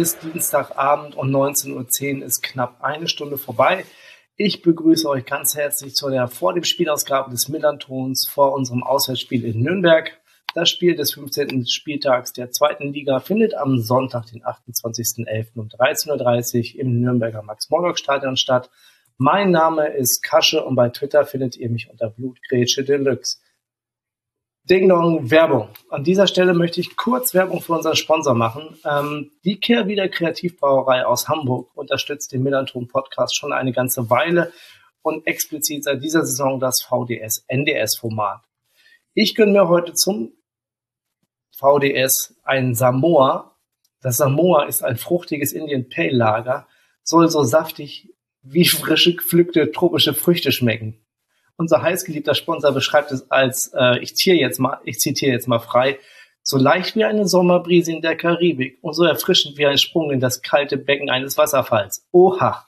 ist Dienstagabend und 19.10 Uhr ist knapp eine Stunde vorbei. Ich begrüße euch ganz herzlich zu der vor dem Spielausgabe des Millantons vor unserem Auswärtsspiel in Nürnberg. Das Spiel des 15. Spieltags der zweiten Liga findet am Sonntag, den 28.11. um 13.30 Uhr im Nürnberger Max-Morlock-Stadion statt. Mein Name ist Kasche und bei Twitter findet ihr mich unter Blutgrätsche Deluxe. Ding Dong, Werbung. An dieser Stelle möchte ich kurz Werbung für unseren Sponsor machen. Ähm, die Kehrwieder Kreativbrauerei aus Hamburg unterstützt den Millanton Podcast schon eine ganze Weile und explizit seit dieser Saison das VDS-NDS-Format. Ich gönne mir heute zum VDS ein Samoa. Das Samoa ist ein fruchtiges Indian Pale Lager, soll so saftig wie frische gepflückte tropische Früchte schmecken. Unser heißgeliebter Sponsor beschreibt es als, äh, ich zitiere jetzt mal, ich zitiere jetzt mal frei, so leicht wie eine Sommerbrise in der Karibik und so erfrischend wie ein Sprung in das kalte Becken eines Wasserfalls. Oha!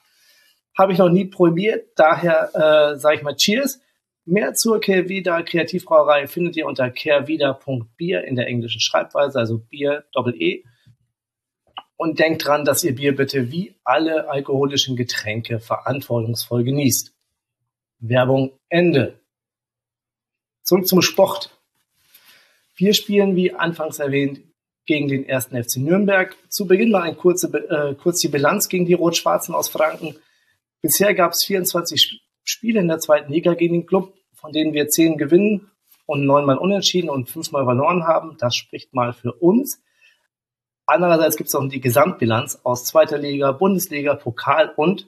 Habe ich noch nie probiert, daher äh, sage ich mal Cheers. Mehr zur Kehrwieder Kreativbrauerei findet ihr unter kehrwieder.bier in der englischen Schreibweise, also Bier Doppel-E. Und denkt dran, dass ihr Bier bitte wie alle alkoholischen Getränke verantwortungsvoll genießt. Werbung Ende. Zurück zum Sport. Wir spielen, wie anfangs erwähnt, gegen den ersten FC Nürnberg. Zu Beginn mal ein kurze, äh, kurz die Bilanz gegen die Rot-Schwarzen aus Franken. Bisher gab es 24 Spiele in der zweiten Liga gegen den Club von denen wir zehn gewinnen und neunmal unentschieden und fünfmal verloren haben. Das spricht mal für uns. Andererseits gibt es auch die Gesamtbilanz aus zweiter Liga, Bundesliga, Pokal und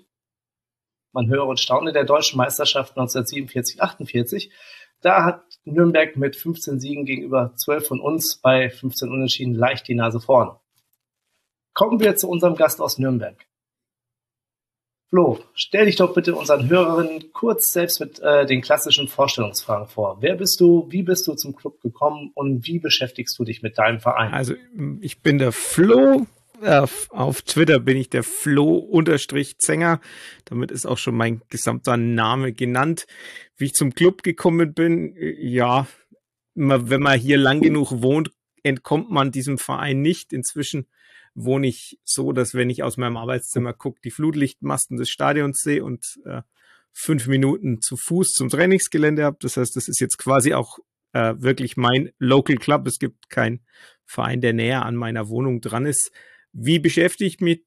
man höre und staune der deutschen Meisterschaft 1947, 48. Da hat Nürnberg mit 15 Siegen gegenüber 12 von uns bei 15 Unentschieden leicht die Nase vorn. Kommen wir zu unserem Gast aus Nürnberg. Flo, stell dich doch bitte unseren Hörerinnen kurz selbst mit äh, den klassischen Vorstellungsfragen vor. Wer bist du, wie bist du zum Club gekommen und wie beschäftigst du dich mit deinem Verein? Also ich bin der Flo. Auf Twitter bin ich der Flo-Zenger. Damit ist auch schon mein gesamter Name genannt. Wie ich zum Club gekommen bin, ja, wenn man hier lang genug wohnt, entkommt man diesem Verein nicht. Inzwischen wohne ich so, dass wenn ich aus meinem Arbeitszimmer gucke, die Flutlichtmasten des Stadions sehe und äh, fünf Minuten zu Fuß zum Trainingsgelände habe. Das heißt, das ist jetzt quasi auch äh, wirklich mein Local Club. Es gibt keinen Verein, der näher an meiner Wohnung dran ist. Wie beschäftigt mich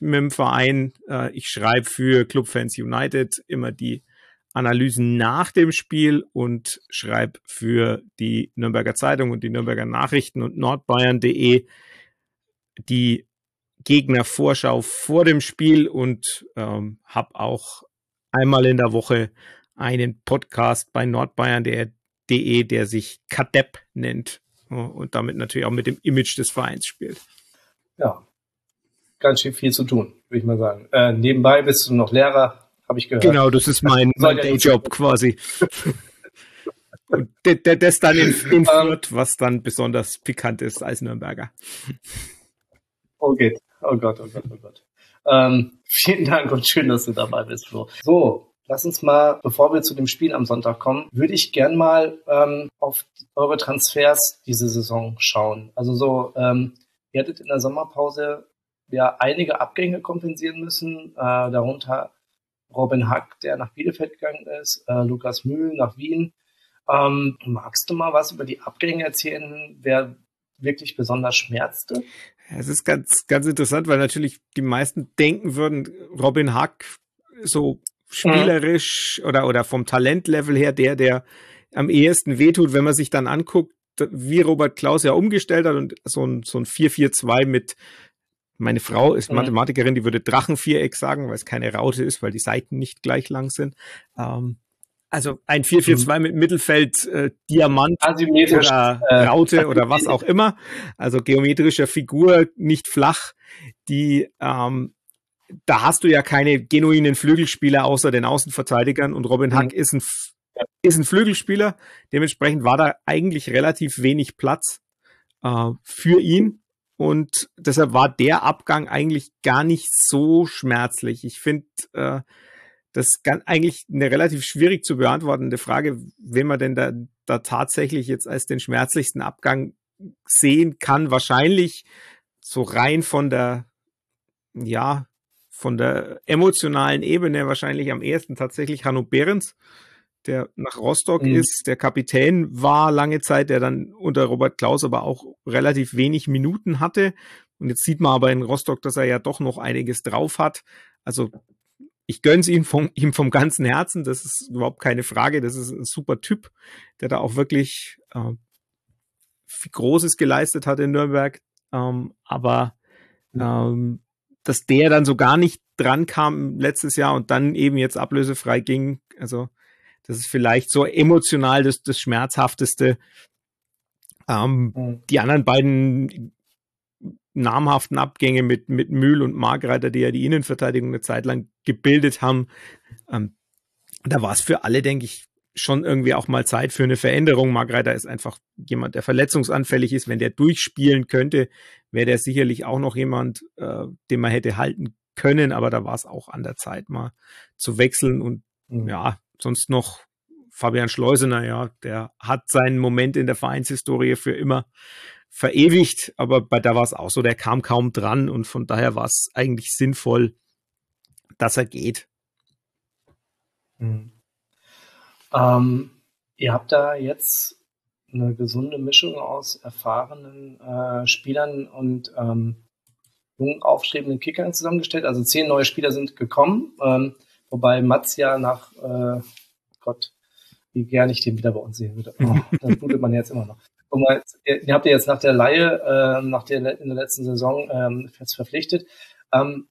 mit dem Verein? Äh, ich schreibe für Clubfans United immer die Analysen nach dem Spiel und schreibe für die Nürnberger Zeitung und die Nürnberger Nachrichten und nordbayern.de die Gegnervorschau vor dem Spiel und ähm, habe auch einmal in der Woche einen Podcast bei nordbayern.de, der sich Kadepp nennt und damit natürlich auch mit dem Image des Vereins spielt. Ja, ganz schön viel zu tun, würde ich mal sagen. Äh, nebenbei bist du noch Lehrer, habe ich gehört. Genau, das ist mein, mein Dayjob quasi. und das dann in, in ähm. Fürth, was dann besonders pikant ist als Nürnberger. Oh, geht. Oh Gott, oh Gott, oh Gott. Ähm, vielen Dank und schön, dass du dabei bist, Flo. So, lass uns mal, bevor wir zu dem Spiel am Sonntag kommen, würde ich gern mal ähm, auf eure Transfers diese Saison schauen. Also so, ähm, ihr hattet in der Sommerpause ja einige Abgänge kompensieren müssen, äh, darunter Robin Hack, der nach Bielefeld gegangen ist, äh, Lukas Mühl nach Wien. Ähm, magst du mal was über die Abgänge erzählen, wer wirklich besonders schmerzte? Es ist ganz, ganz interessant, weil natürlich die meisten denken würden, Robin Hack so spielerisch mhm. oder, oder vom Talentlevel her der, der am ehesten wehtut, wenn man sich dann anguckt, wie Robert Klaus ja umgestellt hat und so ein, so ein 4-4-2 mit, meine Frau ist mhm. Mathematikerin, die würde Drachenviereck sagen, weil es keine Raute ist, weil die Seiten nicht gleich lang sind. Ähm, also ein 4-4-2 mhm. mit Mittelfeld äh, Diamant oder äh, Raute oder was auch immer. Also geometrischer Figur, nicht flach. Die ähm, da hast du ja keine genuinen Flügelspieler außer den Außenverteidigern und Robin Hack mhm. ist ein ist ein Flügelspieler. Dementsprechend war da eigentlich relativ wenig Platz äh, für ihn. und deshalb war der Abgang eigentlich gar nicht so schmerzlich. Ich finde, äh, das ist eigentlich eine relativ schwierig zu beantwortende Frage, wen man denn da, da tatsächlich jetzt als den schmerzlichsten Abgang sehen kann. Wahrscheinlich so rein von der, ja, von der emotionalen Ebene wahrscheinlich am ehesten tatsächlich Hanno Behrens, der nach Rostock mhm. ist, der Kapitän war lange Zeit, der dann unter Robert Klaus aber auch relativ wenig Minuten hatte. Und jetzt sieht man aber in Rostock, dass er ja doch noch einiges drauf hat. Also ich gönn's ihm vom, ihm vom ganzen Herzen. Das ist überhaupt keine Frage. Das ist ein super Typ, der da auch wirklich äh, viel Großes geleistet hat in Nürnberg. Ähm, aber ähm, dass der dann so gar nicht dran kam letztes Jahr und dann eben jetzt ablösefrei ging, also das ist vielleicht so emotional das, das Schmerzhafteste. Ähm, mhm. Die anderen beiden namhaften Abgänge mit, mit Mühl und Margreiter, die ja die Innenverteidigung eine Zeit lang gebildet haben, ähm, da war es für alle, denke ich, schon irgendwie auch mal Zeit für eine Veränderung. Margreiter ist einfach jemand, der verletzungsanfällig ist. Wenn der durchspielen könnte, wäre der sicherlich auch noch jemand, äh, den man hätte halten können, aber da war es auch an der Zeit, mal zu wechseln und mhm. ja, sonst noch Fabian Schleusener, ja, der hat seinen Moment in der Vereinshistorie für immer verewigt, aber bei da war es auch so, der kam kaum dran und von daher war es eigentlich sinnvoll, dass er geht. Mhm. Ähm, ihr habt da jetzt eine gesunde Mischung aus erfahrenen äh, Spielern und ähm, jungen, aufstrebenden Kickern zusammengestellt. Also zehn neue Spieler sind gekommen, ähm, wobei Mats ja nach äh, Gott, wie gerne ich den wieder bei uns sehen würde. Oh, das blutet man jetzt immer noch. Mal, ihr, habt ja jetzt nach der Laie, äh, nach der in der letzten Saison ähm, fest verpflichtet. Ähm,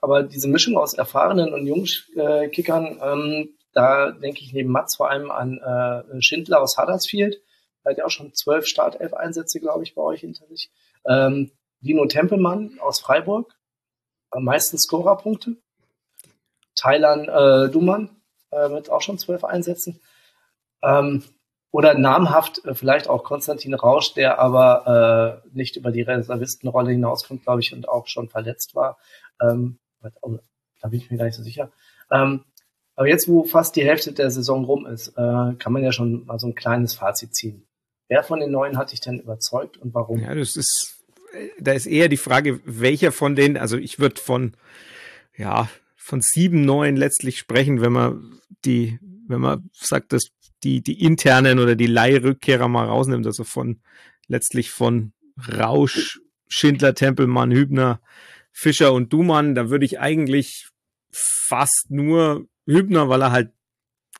aber diese Mischung aus erfahrenen und jungen äh, Kickern, ähm, da denke ich neben Mats vor allem an äh, Schindler aus Huddersfield. Er hat ja auch schon zwölf Startelf-Einsätze, glaube ich, bei euch hinter sich. Ähm, Dino Tempelmann aus Freiburg, am meisten Scorerpunkte. Thailand äh, Dumann äh, mit auch schon zwölf Einsätzen. Ähm, oder namhaft äh, vielleicht auch Konstantin Rausch, der aber äh, nicht über die Reservistenrolle hinauskommt, glaube ich, und auch schon verletzt war. Ähm, da bin ich mir gar nicht so sicher. Ähm, aber jetzt, wo fast die Hälfte der Saison rum ist, äh, kann man ja schon mal so ein kleines Fazit ziehen. Wer von den Neuen hat dich denn überzeugt und warum? Ja, das ist, da ist eher die Frage, welcher von denen, also ich würde von, ja, von sieben Neuen letztlich sprechen, wenn man die, wenn man sagt, dass die, die internen oder die Leihrückkehrer mal rausnimmt, also von letztlich von Rausch, Schindler, Tempelmann, Hübner, Fischer und Dumann, da würde ich eigentlich fast nur Hübner, weil er halt,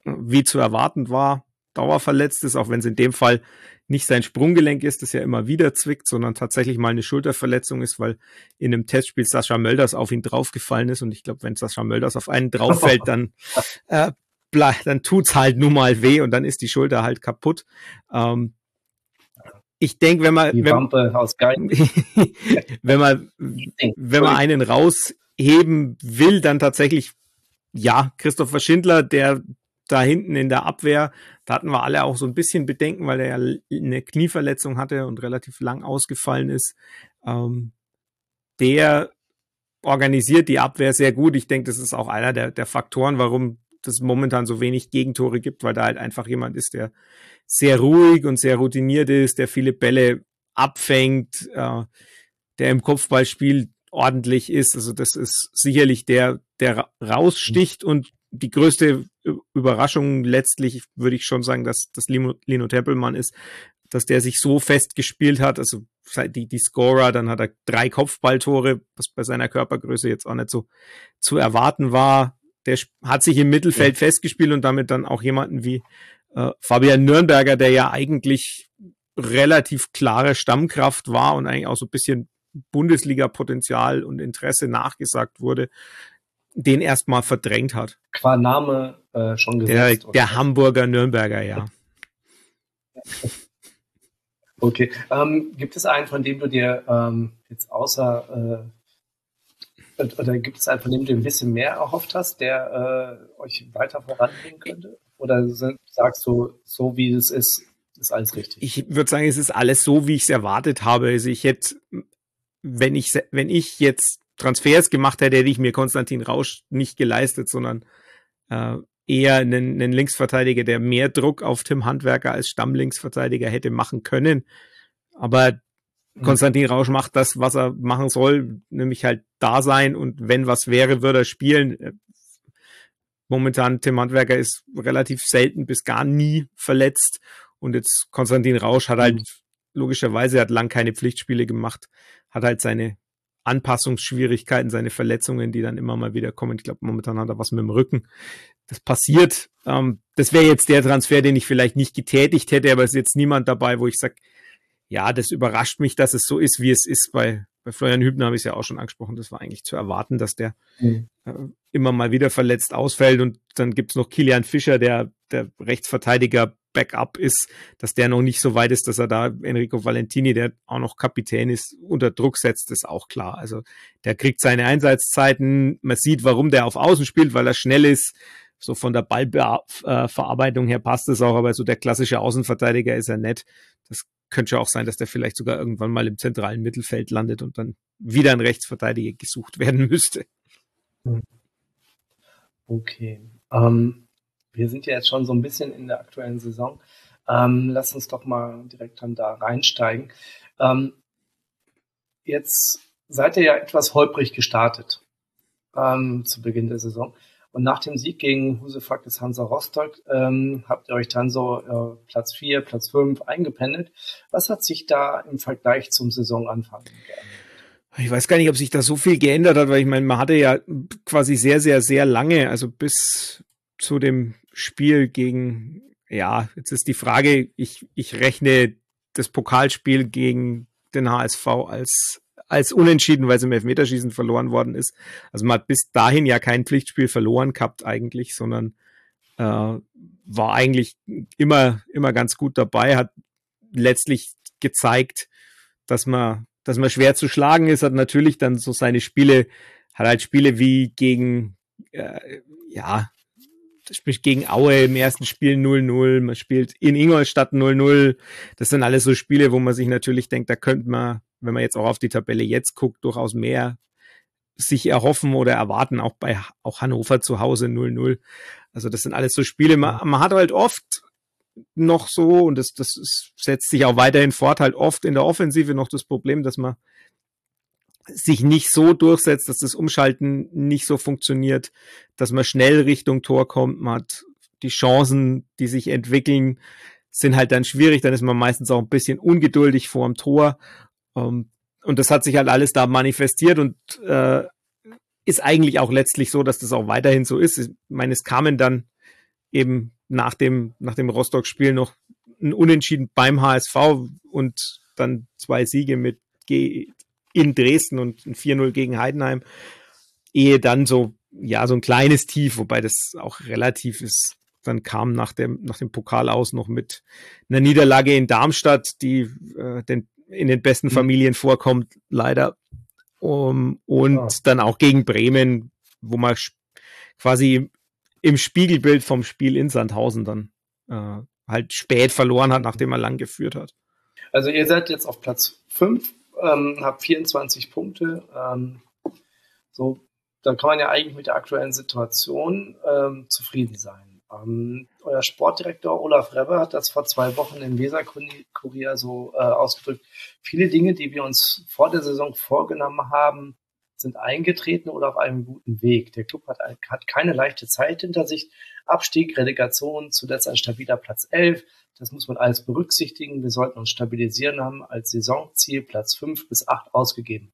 wie zu erwarten war, dauerverletzt ist, auch wenn es in dem Fall nicht sein Sprunggelenk ist, das ja immer wieder zwickt, sondern tatsächlich mal eine Schulterverletzung ist, weil in einem Testspiel Sascha Mölders auf ihn draufgefallen ist. Und ich glaube, wenn Sascha Mölders auf einen drauffällt, dann äh, dann tut's halt nun mal weh und dann ist die Schulter halt kaputt. Ähm, ich denke, wenn man, wenn, wenn man, wenn man einen rausheben will, dann tatsächlich, ja, Christopher Schindler, der da hinten in der Abwehr, da hatten wir alle auch so ein bisschen Bedenken, weil er ja eine Knieverletzung hatte und relativ lang ausgefallen ist. Ähm, der organisiert die Abwehr sehr gut. Ich denke, das ist auch einer der, der Faktoren, warum es momentan so wenig Gegentore gibt, weil da halt einfach jemand ist, der sehr ruhig und sehr routiniert ist, der viele Bälle abfängt, äh, der im Kopfballspiel ordentlich ist. Also das ist sicherlich der, der raussticht und die größte Überraschung letztlich würde ich schon sagen, dass das Lino, Lino Tempelmann ist, dass der sich so fest gespielt hat, also die, die Scorer, dann hat er drei Kopfballtore, was bei seiner Körpergröße jetzt auch nicht so zu erwarten war der hat sich im Mittelfeld ja. festgespielt und damit dann auch jemanden wie äh, Fabian Nürnberger, der ja eigentlich relativ klare Stammkraft war und eigentlich auch so ein bisschen Bundesliga-Potenzial und Interesse nachgesagt wurde, den erstmal verdrängt hat. Qua Name äh, schon gesetzt. Der, der Hamburger Nürnberger, ja. Okay. Ähm, gibt es einen, von dem du dir ähm, jetzt außer äh, oder gibt es einen, von dem du ein bisschen mehr erhofft hast, der äh, euch weiter voranbringen könnte? Oder sagst du, so wie es ist, ist alles richtig? Ich würde sagen, es ist alles so, wie ich es erwartet habe. Also ich hätte wenn ich, wenn ich jetzt Transfers gemacht hätte, hätte ich mir Konstantin Rausch nicht geleistet, sondern äh, eher einen, einen Linksverteidiger, der mehr Druck auf Tim Handwerker als Stammlinksverteidiger hätte machen können. Aber mhm. Konstantin Rausch macht das, was er machen soll, nämlich halt da sein und wenn was wäre, würde er spielen. Momentan Tim Handwerker ist relativ selten bis gar nie verletzt und jetzt Konstantin Rausch hat halt mhm. logischerweise hat lang keine Pflichtspiele gemacht, hat halt seine Anpassungsschwierigkeiten, seine Verletzungen, die dann immer mal wieder kommen. Ich glaube, momentan hat er was mit dem Rücken. Das passiert. Ähm, das wäre jetzt der Transfer, den ich vielleicht nicht getätigt hätte, aber es ist jetzt niemand dabei, wo ich sage, ja, das überrascht mich, dass es so ist, wie es ist. Bei, bei Florian Hübner habe ich es ja auch schon angesprochen. Das war eigentlich zu erwarten, dass der mhm. äh, immer mal wieder verletzt ausfällt. Und dann gibt's noch Kilian Fischer, der der Rechtsverteidiger Backup ist, dass der noch nicht so weit ist, dass er da Enrico Valentini, der auch noch Kapitän ist, unter Druck setzt, ist auch klar. Also der kriegt seine Einsatzzeiten. Man sieht, warum der auf Außen spielt, weil er schnell ist. So von der Ballverarbeitung her passt es auch, aber so der klassische Außenverteidiger ist er nett. Das könnte auch sein, dass der vielleicht sogar irgendwann mal im zentralen Mittelfeld landet und dann wieder ein Rechtsverteidiger gesucht werden müsste. Hm. Okay. Ähm, wir sind ja jetzt schon so ein bisschen in der aktuellen Saison. Ähm, lass uns doch mal direkt dann da reinsteigen. Ähm, jetzt seid ihr ja etwas holprig gestartet ähm, zu Beginn der Saison. Und nach dem Sieg gegen Husefakis Hansa Rostock ähm, habt ihr euch dann so äh, Platz 4, Platz 5 eingependelt. Was hat sich da im Vergleich zum Saisonanfang geändert? Ich weiß gar nicht, ob sich da so viel geändert hat, weil ich meine, man hatte ja quasi sehr, sehr, sehr lange, also bis zu dem Spiel gegen, ja, jetzt ist die Frage, ich, ich rechne das Pokalspiel gegen den HSV als, als unentschieden, weil es im Elfmeterschießen verloren worden ist. Also man hat bis dahin ja kein Pflichtspiel verloren gehabt eigentlich, sondern äh, war eigentlich immer, immer ganz gut dabei, hat letztlich gezeigt, dass man, dass man schwer zu schlagen ist, hat natürlich dann so seine Spiele, hat halt Spiele wie gegen, äh, ja, spielt gegen Aue im ersten Spiel 0-0, man spielt in Ingolstadt 0-0. Das sind alles so Spiele, wo man sich natürlich denkt, da könnte man, wenn man jetzt auch auf die Tabelle jetzt guckt, durchaus mehr sich erhoffen oder erwarten, auch bei auch Hannover zu Hause 0-0. Also das sind alles so Spiele, man, man hat halt oft noch so, und das, das setzt sich auch weiterhin fort, halt oft in der Offensive noch das Problem, dass man sich nicht so durchsetzt, dass das Umschalten nicht so funktioniert, dass man schnell Richtung Tor kommt. Man hat die Chancen, die sich entwickeln, sind halt dann schwierig. Dann ist man meistens auch ein bisschen ungeduldig vor dem Tor. Ähm, und das hat sich halt alles da manifestiert und äh, ist eigentlich auch letztlich so, dass das auch weiterhin so ist. Ich meine, es kamen dann eben nach dem, nach dem Rostock-Spiel noch ein Unentschieden beim HSV und dann zwei Siege mit G in Dresden und ein 4-0 gegen Heidenheim, ehe dann so, ja, so ein kleines Tief, wobei das auch relativ ist. Dann kam nach dem, nach dem Pokal aus noch mit einer Niederlage in Darmstadt, die äh, den, in den besten mhm. Familien vorkommt, leider. Um, und ja. dann auch gegen Bremen, wo man quasi im Spiegelbild vom Spiel in Sandhausen dann äh, halt spät verloren hat, nachdem er lang geführt hat. Also ihr seid jetzt auf Platz 5 ähm, habe 24 Punkte. Ähm, so, da kann man ja eigentlich mit der aktuellen Situation ähm, zufrieden sein. Ähm, euer Sportdirektor Olaf Rebbe hat das vor zwei Wochen im Weser-Kurier so äh, ausgedrückt. Viele Dinge, die wir uns vor der Saison vorgenommen haben, sind eingetreten oder auf einem guten Weg. Der Club hat, hat keine leichte Zeit hinter sich. Abstieg, Relegation, zuletzt ein stabiler Platz 11. Das muss man alles berücksichtigen. Wir sollten uns stabilisieren haben als Saisonziel Platz 5 bis 8 ausgegeben.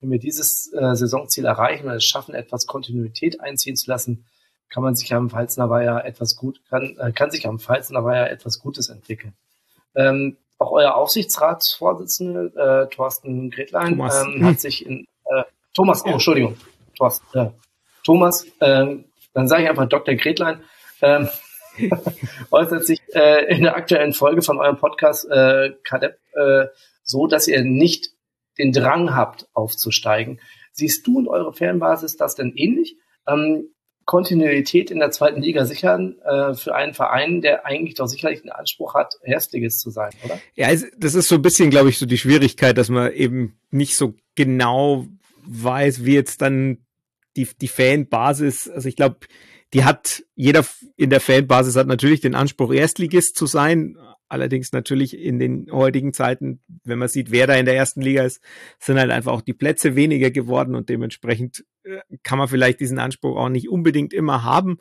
Wenn wir dieses äh, Saisonziel erreichen und es schaffen, etwas Kontinuität einziehen zu lassen, kann man sich am Pfalzner Weiher etwas gut, kann, äh, kann sich am Pfalzner Weiher etwas Gutes entwickeln. Ähm, auch euer Aufsichtsratsvorsitzende, äh, Thorsten Gretlein, ähm, hat sich in, äh, Thomas, oh, Entschuldigung, Thorsten, äh, Thomas, äh, dann sage ich einfach Dr. Gretlein, ähm, äußert sich äh, in der aktuellen Folge von eurem Podcast äh, Kadepp äh, so, dass ihr nicht den Drang habt, aufzusteigen. Siehst du und eure Fanbasis das denn ähnlich? Ähm, Kontinuität in der zweiten Liga sichern äh, für einen Verein, der eigentlich doch sicherlich den Anspruch hat, Erstligist zu sein, oder? Ja, das ist so ein bisschen, glaube ich, so die Schwierigkeit, dass man eben nicht so genau weiß, wie jetzt dann die, die Fanbasis, also ich glaube, die hat, jeder in der Fanbasis hat natürlich den Anspruch, Erstligist zu sein. Allerdings natürlich in den heutigen Zeiten, wenn man sieht, wer da in der ersten Liga ist, sind halt einfach auch die Plätze weniger geworden und dementsprechend äh, kann man vielleicht diesen Anspruch auch nicht unbedingt immer haben.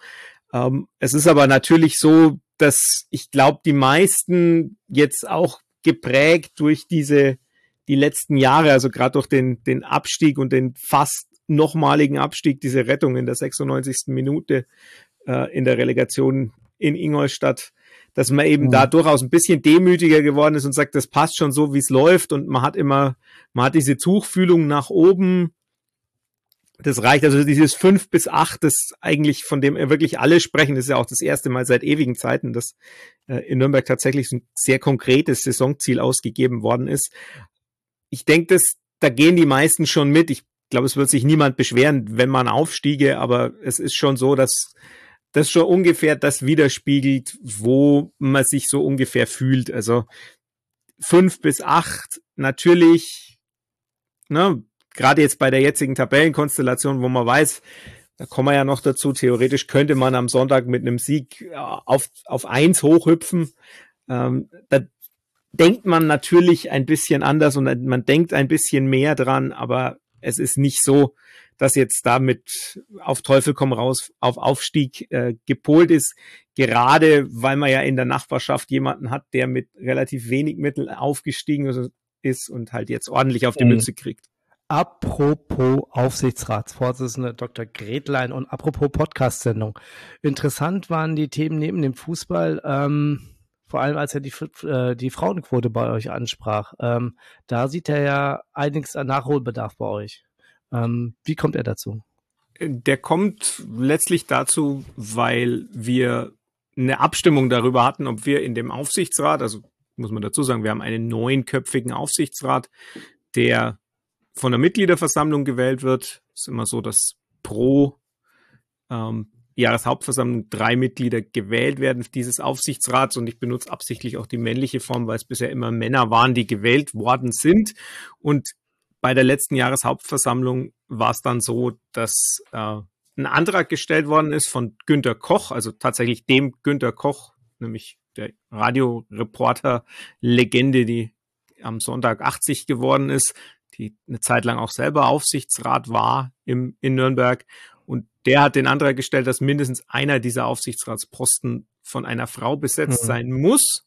Ähm, es ist aber natürlich so, dass ich glaube, die meisten jetzt auch geprägt durch diese die letzten Jahre, also gerade durch den, den Abstieg und den fast nochmaligen Abstieg, diese Rettung in der 96. Minute äh, in der Relegation in Ingolstadt, dass man eben mhm. da durchaus ein bisschen demütiger geworden ist und sagt, das passt schon so, wie es läuft und man hat immer, man hat diese Tuchfühlung nach oben. Das reicht, also dieses fünf bis acht, das eigentlich, von dem wirklich alle sprechen, das ist ja auch das erste Mal seit ewigen Zeiten, dass äh, in Nürnberg tatsächlich ein sehr konkretes Saisonziel ausgegeben worden ist. Ich denke, dass da gehen die meisten schon mit. Ich glaube, es wird sich niemand beschweren, wenn man aufstiege, aber es ist schon so, dass das schon ungefähr das widerspiegelt, wo man sich so ungefähr fühlt. Also fünf bis acht, natürlich, ne, gerade jetzt bei der jetzigen Tabellenkonstellation, wo man weiß, da kommen wir ja noch dazu, theoretisch könnte man am Sonntag mit einem Sieg äh, auf, auf eins hochhüpfen. Ähm, da denkt man natürlich ein bisschen anders und man denkt ein bisschen mehr dran, aber es ist nicht so, dass jetzt damit auf Teufel komm raus auf Aufstieg äh, gepolt ist, gerade weil man ja in der Nachbarschaft jemanden hat, der mit relativ wenig Mitteln aufgestiegen ist und halt jetzt ordentlich auf die mhm. Mütze kriegt. Apropos Aufsichtsratsvorsitzende Dr. Gretlein und apropos Podcast-Sendung. Interessant waren die Themen neben dem Fußball, ähm, vor allem als er die, äh, die Frauenquote bei euch ansprach. Ähm, da sieht er ja einiges an Nachholbedarf bei euch. Ähm, wie kommt er dazu? Der kommt letztlich dazu, weil wir eine Abstimmung darüber hatten, ob wir in dem Aufsichtsrat, also muss man dazu sagen, wir haben einen neunköpfigen Aufsichtsrat, der von der Mitgliederversammlung gewählt wird. ist immer so, dass pro ähm, Jahreshauptversammlung drei Mitglieder gewählt werden dieses Aufsichtsrats und ich benutze absichtlich auch die männliche Form, weil es bisher immer Männer waren, die gewählt worden sind. Und bei der letzten Jahreshauptversammlung war es dann so, dass äh, ein Antrag gestellt worden ist von Günter Koch, also tatsächlich dem Günter Koch, nämlich der Radioreporter-Legende, die am Sonntag 80 geworden ist, die eine Zeit lang auch selber Aufsichtsrat war im, in Nürnberg der hat den Antrag gestellt, dass mindestens einer dieser Aufsichtsratsposten von einer Frau besetzt mhm. sein muss.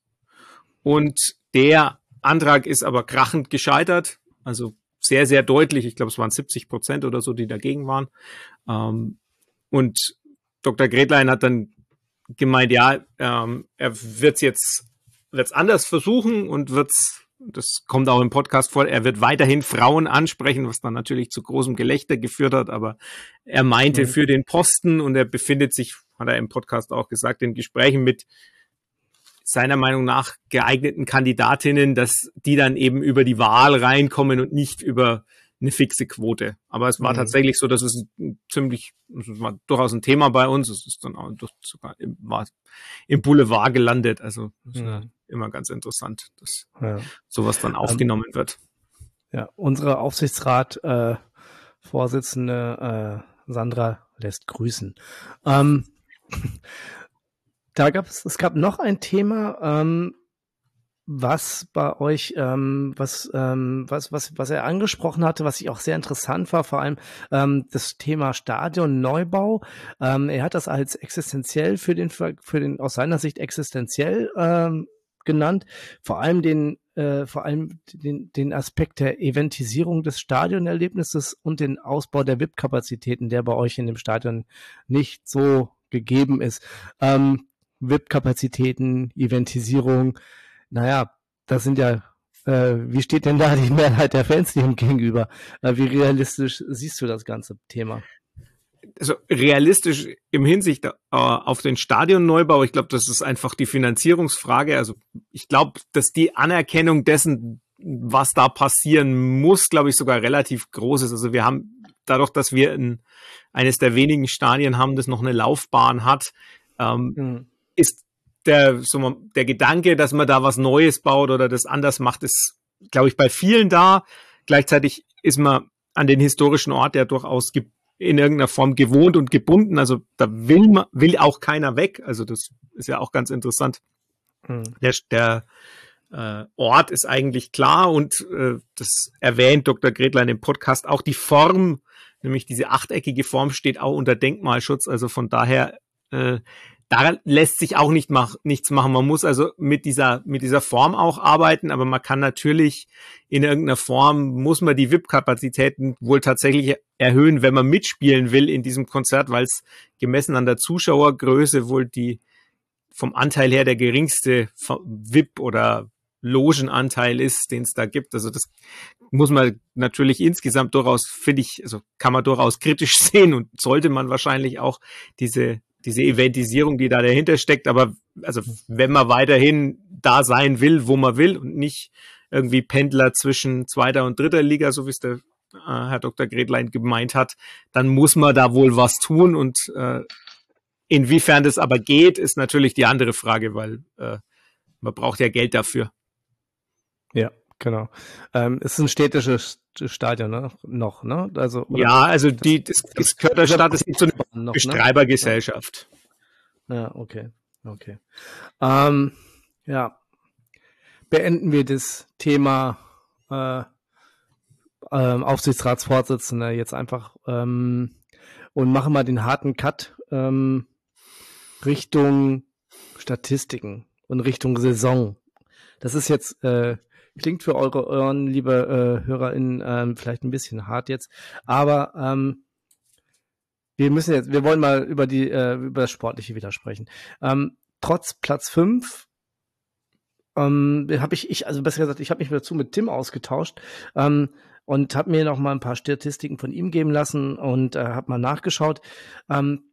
Und der Antrag ist aber krachend gescheitert. Also sehr, sehr deutlich. Ich glaube, es waren 70 Prozent oder so, die dagegen waren. Ähm, und Dr. Gretlein hat dann gemeint, ja, ähm, er wird es jetzt wird's anders versuchen und wird es das kommt auch im Podcast vor, er wird weiterhin Frauen ansprechen, was dann natürlich zu großem Gelächter geführt hat, aber er meinte mhm. für den Posten und er befindet sich, hat er im Podcast auch gesagt, in Gesprächen mit seiner Meinung nach geeigneten Kandidatinnen, dass die dann eben über die Wahl reinkommen und nicht über eine fixe Quote. Aber es war mhm. tatsächlich so, dass es ziemlich, es war durchaus ein Thema bei uns. Es ist dann auch sogar im, war im Boulevard gelandet. Also mhm. Immer ganz interessant, dass ja. sowas dann ähm, aufgenommen ähm, wird. Ja, unsere Aufsichtsrat äh, äh, Sandra lässt grüßen. Ähm, da gab es, es gab noch ein Thema, ähm, was bei euch, ähm, was, ähm, was, was, was er angesprochen hatte, was ich auch sehr interessant war, vor allem ähm, das Thema Stadionneubau. Ähm, er hat das als existenziell für den, für den aus seiner Sicht existenziell ähm, genannt, vor allem den, äh, vor allem den, den Aspekt der Eventisierung des Stadionerlebnisses und den Ausbau der VIP-Kapazitäten, der bei euch in dem Stadion nicht so gegeben ist. Ähm, VIP-Kapazitäten, Eventisierung, naja, das sind ja, äh, wie steht denn da die Mehrheit der Fans dem gegenüber? Äh, wie realistisch siehst du das ganze Thema? Also realistisch im Hinsicht äh, auf den Stadionneubau, ich glaube, das ist einfach die Finanzierungsfrage. Also ich glaube, dass die Anerkennung dessen, was da passieren muss, glaube ich, sogar relativ groß ist. Also wir haben dadurch, dass wir ein, eines der wenigen Stadien haben, das noch eine Laufbahn hat, ähm, mhm. ist der, so, der Gedanke, dass man da was Neues baut oder das anders macht, ist, glaube ich, bei vielen da. gleichzeitig ist man an den historischen Ort ja durchaus in irgendeiner Form gewohnt und gebunden. Also da will man, will auch keiner weg. Also das ist ja auch ganz interessant. Mhm. Der, der äh, Ort ist eigentlich klar und äh, das erwähnt Dr. Gretlein im Podcast. Auch die Form, nämlich diese achteckige Form, steht auch unter Denkmalschutz. Also von daher äh, da lässt sich auch nicht mach, nichts machen. Man muss also mit dieser, mit dieser Form auch arbeiten, aber man kann natürlich in irgendeiner Form, muss man die VIP-Kapazitäten wohl tatsächlich erhöhen, wenn man mitspielen will in diesem Konzert, weil es gemessen an der Zuschauergröße wohl die vom Anteil her der geringste VIP oder Logenanteil ist, den es da gibt. Also das muss man natürlich insgesamt durchaus, finde ich, also kann man durchaus kritisch sehen und sollte man wahrscheinlich auch diese diese Eventisierung, die da dahinter steckt. Aber also wenn man weiterhin da sein will, wo man will und nicht irgendwie Pendler zwischen zweiter und dritter Liga, so wie es der äh, Herr Dr. Gretlein gemeint hat, dann muss man da wohl was tun. Und äh, inwiefern das aber geht, ist natürlich die andere Frage, weil äh, man braucht ja Geld dafür. Genau. Ähm, es ist ein städtisches Stadion ne? noch, ne? Also, ja, also die, das, das gehört der Stadt, das ist so eine Bestreibergesellschaft. Ne? Ja, okay, okay. Ähm, ja, beenden wir das Thema äh, ähm, Aufsichtsratsvorsitzender jetzt einfach ähm, und machen mal den harten Cut ähm, Richtung Statistiken und Richtung Saison. Das ist jetzt äh, Klingt für eure Ohren, liebe äh, HörerInnen, ähm, vielleicht ein bisschen hart jetzt, aber ähm, wir müssen jetzt, wir wollen mal über die äh, über das Sportliche wieder sprechen. Ähm, trotz Platz 5 ähm, habe ich, ich, also besser gesagt, ich habe mich dazu mit Tim ausgetauscht ähm, und habe mir noch mal ein paar Statistiken von ihm geben lassen und äh, habe mal nachgeschaut. Ähm,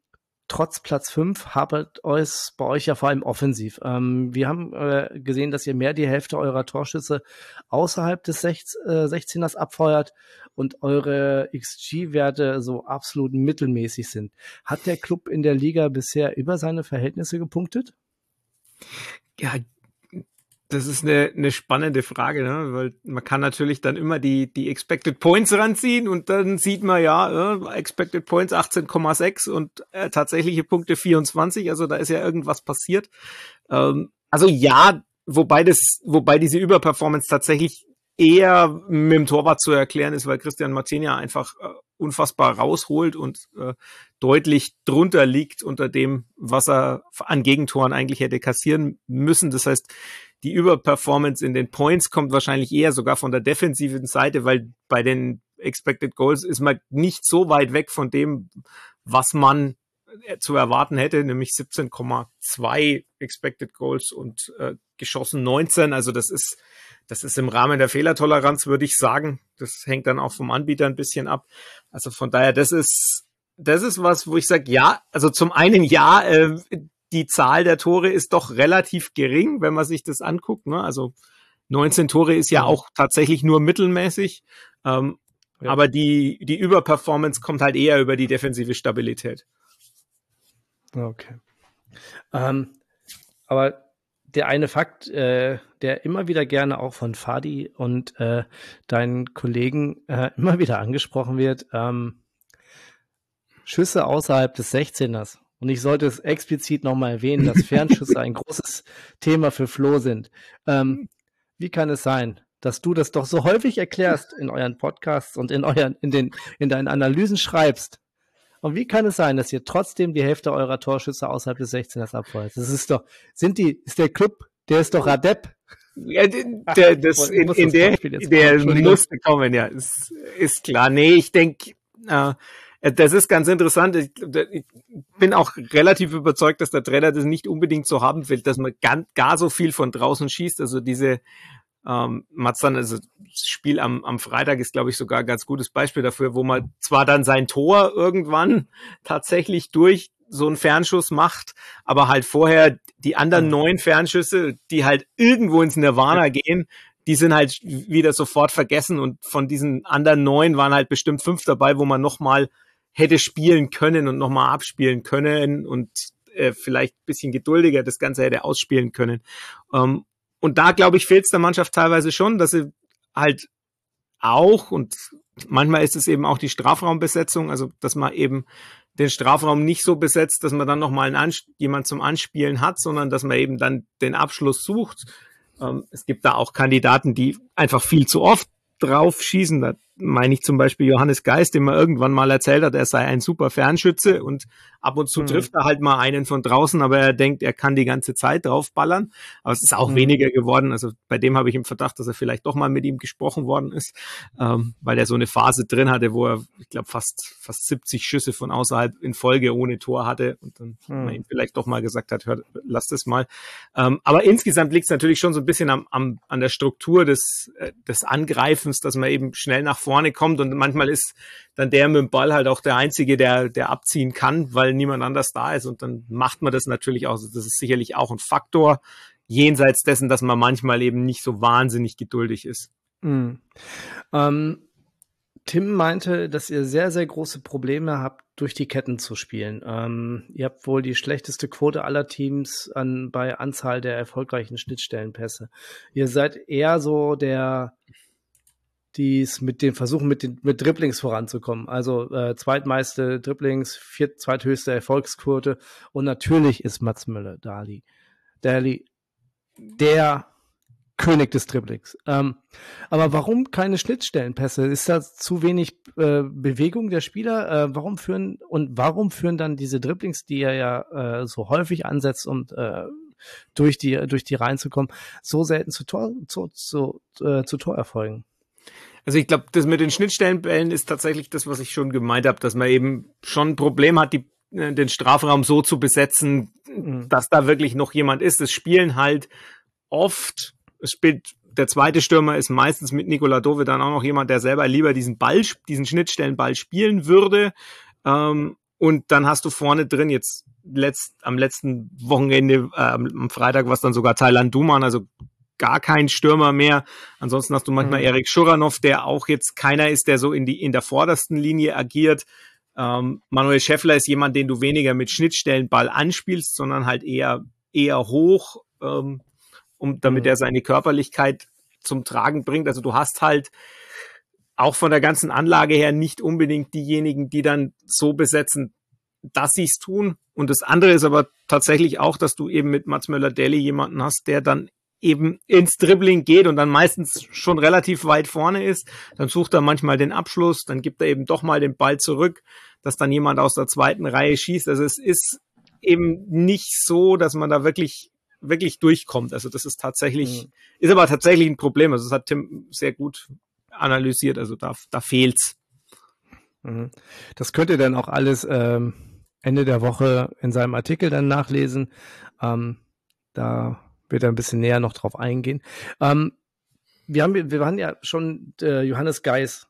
trotz Platz 5 hapert es bei euch ja vor allem offensiv. Ähm, wir haben äh, gesehen, dass ihr mehr die Hälfte eurer Torschüsse außerhalb des 16, äh, 16ers abfeuert und eure XG-Werte so absolut mittelmäßig sind. Hat der Club in der Liga bisher über seine Verhältnisse gepunktet? Ja, das ist eine, eine spannende Frage, ne? weil man kann natürlich dann immer die, die Expected Points ranziehen und dann sieht man ja, äh, Expected Points 18,6 und äh, tatsächliche Punkte 24, also da ist ja irgendwas passiert. Ähm, also ja, wobei das, wobei diese Überperformance tatsächlich eher mit dem Torwart zu erklären ist, weil Christian Martinia einfach äh, unfassbar rausholt und äh, deutlich drunter liegt unter dem, was er an Gegentoren eigentlich hätte kassieren müssen. Das heißt, die Überperformance in den Points kommt wahrscheinlich eher sogar von der defensiven Seite, weil bei den Expected Goals ist man nicht so weit weg von dem, was man äh, zu erwarten hätte, nämlich 17,2 Expected Goals und äh, geschossen 19. Also das ist, das ist im Rahmen der Fehlertoleranz, würde ich sagen. Das hängt dann auch vom Anbieter ein bisschen ab. Also von daher, das ist, das ist was, wo ich sage, ja, also zum einen ja, äh, die Zahl der Tore ist doch relativ gering, wenn man sich das anguckt. Ne? Also 19 Tore ist ja auch tatsächlich nur mittelmäßig. Ähm, ja. Aber die, die Überperformance kommt halt eher über die defensive Stabilität. Okay. Ähm, aber der eine Fakt, äh, der immer wieder gerne auch von Fadi und äh, deinen Kollegen äh, immer wieder angesprochen wird, ähm, Schüsse außerhalb des 16ers. Und ich sollte es explizit nochmal erwähnen, dass Fernschüsse ein großes Thema für Flo sind. Ähm, wie kann es sein, dass du das doch so häufig erklärst in euren Podcasts und in euren, in den, in deinen Analysen schreibst? Und wie kann es sein, dass ihr trotzdem die Hälfte eurer Torschüsse außerhalb des 16ers abfeuert? Das ist doch, sind die, ist der Club, der ist doch Adept. Ja, der, das, in, in der, der musste kommen, ja, ist, ist klar. Nee, ich denke, äh, äh, das ist ganz interessant. Ich, ich, bin auch relativ überzeugt, dass der Trainer das nicht unbedingt so haben will, dass man gar, gar so viel von draußen schießt. Also diese ähm, man dann, also das Spiel am, am Freitag ist, glaube ich, sogar ein ganz gutes Beispiel dafür, wo man zwar dann sein Tor irgendwann tatsächlich durch so einen Fernschuss macht, aber halt vorher die anderen neun Fernschüsse, die halt irgendwo ins Nirvana gehen, die sind halt wieder sofort vergessen und von diesen anderen neun waren halt bestimmt fünf dabei, wo man nochmal hätte spielen können und nochmal abspielen können und äh, vielleicht bisschen geduldiger das Ganze hätte ausspielen können. Ähm, und da, glaube ich, fehlt es der Mannschaft teilweise schon, dass sie halt auch und manchmal ist es eben auch die Strafraumbesetzung, also dass man eben den Strafraum nicht so besetzt, dass man dann nochmal jemand zum Anspielen hat, sondern dass man eben dann den Abschluss sucht. Ähm, es gibt da auch Kandidaten, die einfach viel zu oft drauf schießen. Da meine ich zum Beispiel Johannes Geist, dem man irgendwann mal erzählt hat, er sei ein super Fernschütze und ab und zu mhm. trifft er halt mal einen von draußen, aber er denkt, er kann die ganze Zeit draufballern. Aber es ist auch mhm. weniger geworden. Also bei dem habe ich im Verdacht, dass er vielleicht doch mal mit ihm gesprochen worden ist, ähm, weil er so eine Phase drin hatte, wo er, ich glaube, fast, fast 70 Schüsse von außerhalb in Folge ohne Tor hatte und dann mhm. man ihm vielleicht doch mal gesagt hat, hör, lass das mal. Ähm, aber insgesamt liegt es natürlich schon so ein bisschen am, am, an der Struktur des, äh, des Angreifens, dass man eben schnell nach vorne kommt und manchmal ist dann der mit dem Ball halt auch der Einzige, der, der abziehen kann, weil niemand anders da ist und dann macht man das natürlich auch. Das ist sicherlich auch ein Faktor, jenseits dessen, dass man manchmal eben nicht so wahnsinnig geduldig ist. Mhm. Ähm, Tim meinte, dass ihr sehr, sehr große Probleme habt, durch die Ketten zu spielen. Ähm, ihr habt wohl die schlechteste Quote aller Teams an, bei Anzahl der erfolgreichen Schnittstellenpässe. Ihr seid eher so der die es mit den Versuchen, mit den mit Dribblings voranzukommen. Also äh, zweitmeiste Dribblings, viert, zweithöchste Erfolgsquote und natürlich ist Mats Müller Dali, Dali der König des Dribblings. Ähm, aber warum keine Schnittstellenpässe? Ist da zu wenig äh, Bewegung der Spieler? Äh, warum führen und warum führen dann diese Dribblings, die er ja äh, so häufig ansetzt und äh, durch die durch die reinzukommen, so selten zu Tor zu, zu, äh, zu Torerfolgen? Also ich glaube, das mit den Schnittstellenbällen ist tatsächlich das, was ich schon gemeint habe, dass man eben schon ein Problem hat, die, äh, den Strafraum so zu besetzen, mhm. dass da wirklich noch jemand ist. Es spielen halt oft, es spielt der zweite Stürmer ist meistens mit Nikola Dove dann auch noch jemand, der selber lieber diesen Ball, diesen Schnittstellenball spielen würde. Ähm, und dann hast du vorne drin jetzt letzt, am letzten Wochenende, äh, am Freitag war es dann sogar Thailand Duman, also gar kein Stürmer mehr. Ansonsten hast du manchmal mhm. Erik Schuranov, der auch jetzt keiner ist, der so in die in der vordersten Linie agiert. Ähm, Manuel Scheffler ist jemand, den du weniger mit Schnittstellenball anspielst, sondern halt eher eher hoch, ähm, um damit mhm. er seine Körperlichkeit zum Tragen bringt. Also du hast halt auch von der ganzen Anlage her nicht unbedingt diejenigen, die dann so besetzen, dass sie es tun. Und das andere ist aber tatsächlich auch, dass du eben mit Mats Möller-Deli jemanden hast, der dann eben ins Dribbling geht und dann meistens schon relativ weit vorne ist, dann sucht er manchmal den Abschluss, dann gibt er eben doch mal den Ball zurück, dass dann jemand aus der zweiten Reihe schießt. Also es ist eben nicht so, dass man da wirklich wirklich durchkommt. Also das ist tatsächlich, mhm. ist aber tatsächlich ein Problem. Also das hat Tim sehr gut analysiert. Also da, da fehlt's. Mhm. Das könnt ihr dann auch alles ähm, Ende der Woche in seinem Artikel dann nachlesen. Ähm, da wird er ein bisschen näher noch drauf eingehen. Ähm, wir haben, wir waren ja schon äh, Johannes Geis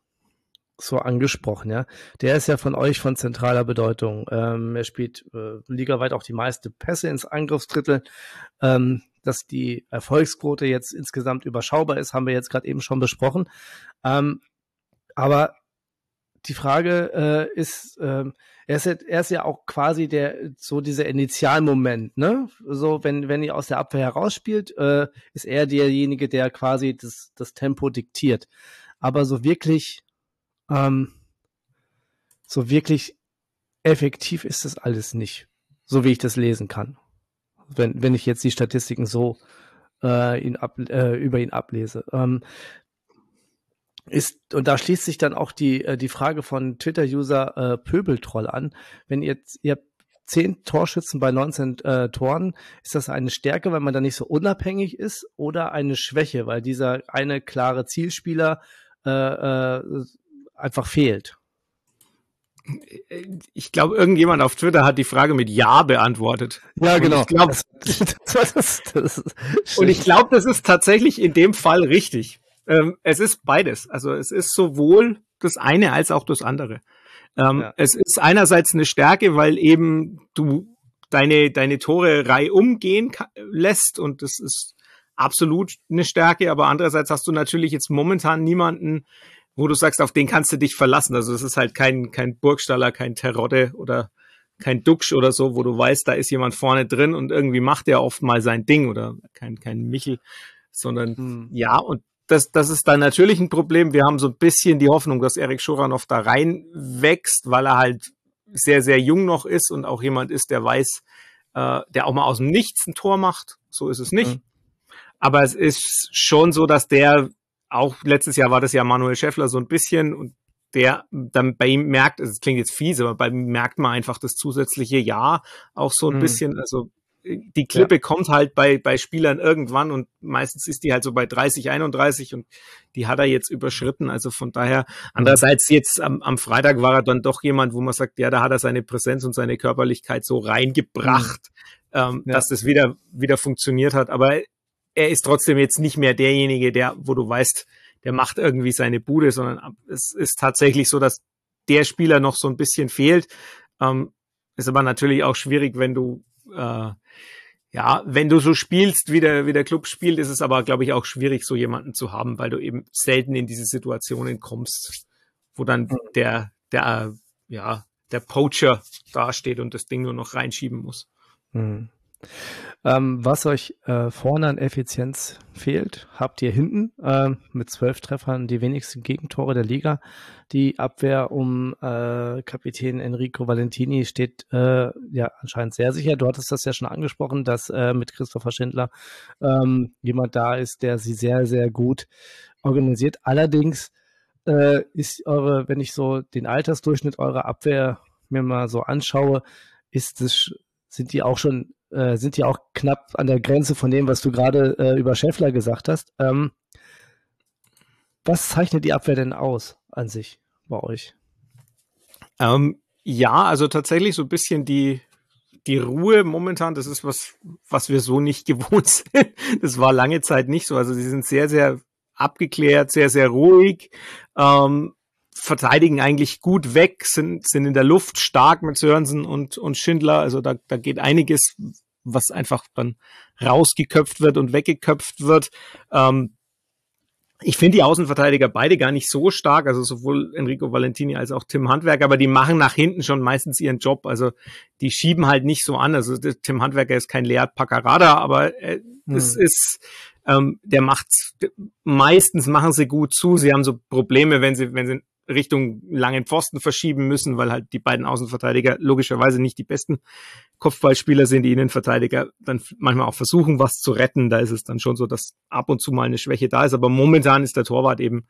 so angesprochen, ja. Der ist ja von euch von zentraler Bedeutung. Ähm, er spielt äh, ligaweit auch die meiste Pässe ins Angriffsdrittel. Ähm, dass die Erfolgsquote jetzt insgesamt überschaubar ist, haben wir jetzt gerade eben schon besprochen. Ähm, aber die Frage äh, ist, äh, er ist, er ist ja auch quasi der, so dieser Initialmoment, ne? So, wenn, wenn ihr aus der Abwehr herausspielt, äh, ist er derjenige, der quasi das, das Tempo diktiert. Aber so wirklich, ähm, so wirklich effektiv ist das alles nicht. So wie ich das lesen kann. Wenn, wenn ich jetzt die Statistiken so äh, ihn ab, äh, über ihn ablese. Ähm, ist, und da schließt sich dann auch die, äh, die Frage von Twitter-User äh, Pöbeltroll an. Wenn ihr ihr habt zehn Torschützen bei 19 äh, Toren, ist das eine Stärke, weil man da nicht so unabhängig ist oder eine Schwäche, weil dieser eine klare Zielspieler äh, äh, einfach fehlt? Ich glaube, irgendjemand auf Twitter hat die Frage mit Ja beantwortet. Ja, genau. Und ich glaube, glaub, das ist tatsächlich in dem Fall richtig. Ähm, es ist beides. Also es ist sowohl das eine als auch das andere. Ähm, ja. Es ist einerseits eine Stärke, weil eben du deine, deine Tore reihum gehen lässt und das ist absolut eine Stärke, aber andererseits hast du natürlich jetzt momentan niemanden, wo du sagst, auf den kannst du dich verlassen. Also es ist halt kein, kein Burgstaller, kein Terodde oder kein Duxch oder so, wo du weißt, da ist jemand vorne drin und irgendwie macht der oft mal sein Ding oder kein, kein Michel, sondern hm. ja, und das, das ist dann natürlich ein Problem. Wir haben so ein bisschen die Hoffnung, dass Erik Schuranov da rein wächst, weil er halt sehr, sehr jung noch ist und auch jemand ist, der weiß, äh, der auch mal aus dem Nichts ein Tor macht. So ist es nicht. Mhm. Aber es ist schon so, dass der auch letztes Jahr war das ja Manuel Schäffler so ein bisschen und der dann bei ihm merkt, es klingt jetzt fies, aber bei ihm merkt man einfach das zusätzliche Ja auch so ein mhm. bisschen. Also die Klippe ja. kommt halt bei, bei Spielern irgendwann und meistens ist die halt so bei 30, 31 und die hat er jetzt überschritten. Also von daher, andererseits jetzt am, am Freitag war er dann doch jemand, wo man sagt, ja, da hat er seine Präsenz und seine Körperlichkeit so reingebracht, mhm. ähm, ja. dass das wieder, wieder funktioniert hat. Aber er ist trotzdem jetzt nicht mehr derjenige, der, wo du weißt, der macht irgendwie seine Bude, sondern es ist tatsächlich so, dass der Spieler noch so ein bisschen fehlt. Ähm, ist aber natürlich auch schwierig, wenn du äh, ja, wenn du so spielst, wie der, wie der Club spielt, ist es aber, glaube ich, auch schwierig, so jemanden zu haben, weil du eben selten in diese Situationen kommst, wo dann mhm. der, der, ja, der Poacher dasteht und das Ding nur noch reinschieben muss. Mhm. Ähm, was euch äh, vorne an Effizienz fehlt, habt ihr hinten äh, mit zwölf Treffern die wenigsten Gegentore der Liga. Die Abwehr um äh, Kapitän Enrico Valentini steht äh, ja anscheinend sehr sicher. Du hattest das ja schon angesprochen, dass äh, mit Christopher Schindler ähm, jemand da ist, der sie sehr, sehr gut organisiert. Allerdings äh, ist eure, wenn ich so den Altersdurchschnitt eurer Abwehr mir mal so anschaue, ist es, sind die auch schon äh, sind ja auch knapp an der Grenze von dem, was du gerade äh, über Scheffler gesagt hast. Ähm, was zeichnet die Abwehr denn aus an sich bei euch? Ähm, ja, also tatsächlich so ein bisschen die, die Ruhe momentan, das ist was, was wir so nicht gewohnt sind. Das war lange Zeit nicht so. Also sie sind sehr, sehr abgeklärt, sehr, sehr ruhig, ähm, verteidigen eigentlich gut weg, sind, sind in der Luft stark mit Sörensen und, und Schindler. Also da, da geht einiges, was einfach dann rausgeköpft wird und weggeköpft wird. Ähm, ich finde die Außenverteidiger beide gar nicht so stark, also sowohl Enrico Valentini als auch Tim Handwerker, aber die machen nach hinten schon meistens ihren Job. Also die schieben halt nicht so an. Also Tim Handwerker ist kein Lead Paccarada, aber äh, hm. es ist, ähm, der macht meistens machen sie gut zu. Sie haben so Probleme, wenn sie, wenn sie Richtung langen Pfosten verschieben müssen, weil halt die beiden Außenverteidiger logischerweise nicht die besten Kopfballspieler sind, die Innenverteidiger dann manchmal auch versuchen, was zu retten. Da ist es dann schon so, dass ab und zu mal eine Schwäche da ist. Aber momentan ist der Torwart eben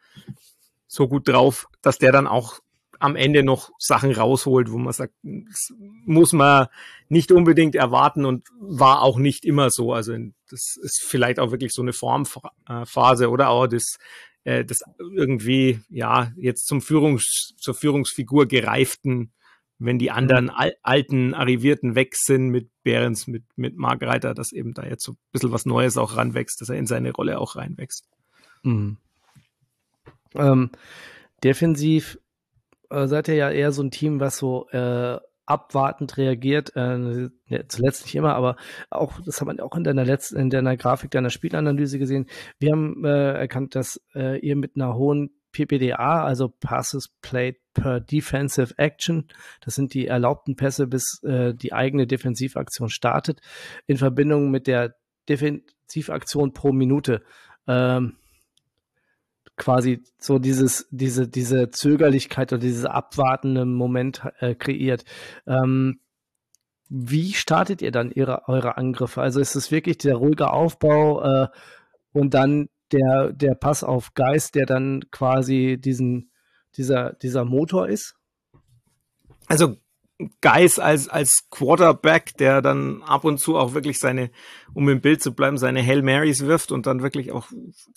so gut drauf, dass der dann auch am Ende noch Sachen rausholt, wo man sagt, das muss man nicht unbedingt erwarten und war auch nicht immer so. Also das ist vielleicht auch wirklich so eine Formphase oder auch das äh, das irgendwie ja jetzt zum Führungs zur Führungsfigur gereiften, wenn die anderen mhm. al alten Arrivierten weg sind mit Behrens, mit mit Margreiter, dass eben da jetzt so ein bisschen was Neues auch ranwächst, dass er in seine Rolle auch reinwächst. Mhm. Ähm, defensiv äh, seid ihr ja eher so ein Team, was so äh, abwartend reagiert, äh, zuletzt nicht immer, aber auch, das hat man auch in deiner letzten, in deiner Grafik deiner Spielanalyse gesehen. Wir haben äh, erkannt, dass äh, ihr mit einer hohen PPDA, also Passes Played per Defensive Action, das sind die erlaubten Pässe, bis äh, die eigene Defensivaktion startet, in Verbindung mit der Defensivaktion pro Minute. Ähm, quasi so dieses, diese, diese Zögerlichkeit oder dieses abwartende Moment äh, kreiert. Ähm, wie startet ihr dann ihre, eure Angriffe? Also ist es wirklich der ruhige Aufbau äh, und dann der, der Pass auf Geist, der dann quasi diesen, dieser, dieser Motor ist? Also Geis als, als Quarterback, der dann ab und zu auch wirklich seine, um im Bild zu bleiben, seine Hail Marys wirft und dann wirklich auch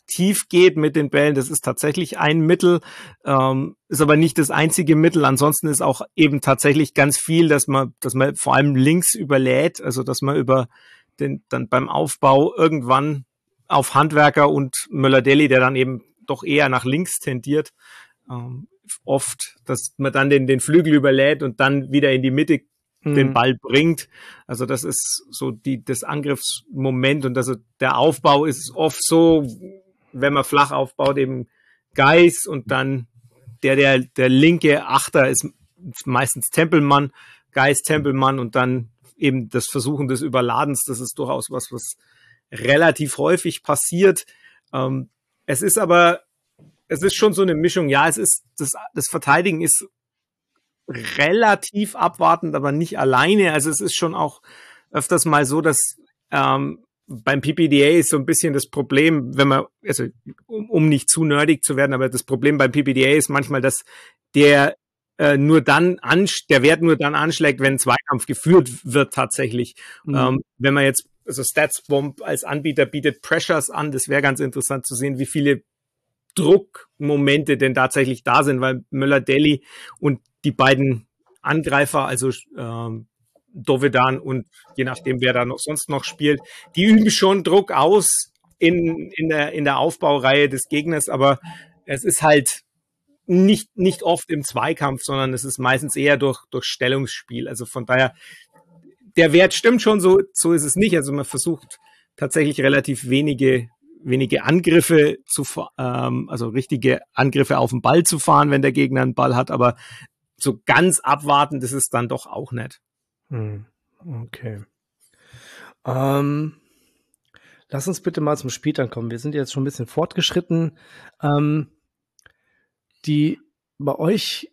tief geht mit den Bällen. Das ist tatsächlich ein Mittel, ähm, ist aber nicht das einzige Mittel. Ansonsten ist auch eben tatsächlich ganz viel, dass man, dass man vor allem links überlädt, also dass man über den, dann beim Aufbau irgendwann auf Handwerker und Möller-Deli, der dann eben doch eher nach links tendiert, ähm, oft, dass man dann den, den Flügel überlädt und dann wieder in die Mitte den mhm. Ball bringt. Also das ist so die, das Angriffsmoment und also der Aufbau ist oft so, wenn man flach aufbaut, eben Geis und dann der, der, der linke Achter ist meistens Tempelmann, Geis, Tempelmann und dann eben das Versuchen des Überladens. Das ist durchaus was, was relativ häufig passiert. Ähm, es ist aber, es ist schon so eine Mischung. Ja, es ist, das, das Verteidigen ist relativ abwartend, aber nicht alleine. Also es ist schon auch öfters mal so, dass ähm, beim PPDA ist so ein bisschen das Problem, wenn man, also um, um nicht zu nerdig zu werden, aber das Problem beim PPDA ist manchmal, dass der äh, nur dann an, der Wert nur dann anschlägt, wenn ein Zweikampf geführt wird tatsächlich. Mhm. Ähm, wenn man jetzt, also StatsBomb als Anbieter bietet Pressures an, das wäre ganz interessant zu sehen, wie viele Druckmomente denn tatsächlich da sind, weil Möller-Deli und die beiden Angreifer, also ähm, Dovedan und je nachdem, wer da noch sonst noch spielt, die üben schon Druck aus in, in, der, in der Aufbaureihe des Gegners, aber es ist halt nicht, nicht oft im Zweikampf, sondern es ist meistens eher durch, durch Stellungsspiel. Also von daher, der Wert stimmt schon, so, so ist es nicht. Also man versucht tatsächlich relativ wenige, wenige Angriffe zu, ähm, also richtige Angriffe auf den Ball zu fahren, wenn der Gegner einen Ball hat, aber so ganz abwartend ist es dann doch auch nicht. Hm, okay. Ähm, lass uns bitte mal zum Spiel dann kommen. Wir sind jetzt schon ein bisschen fortgeschritten. Ähm, die bei euch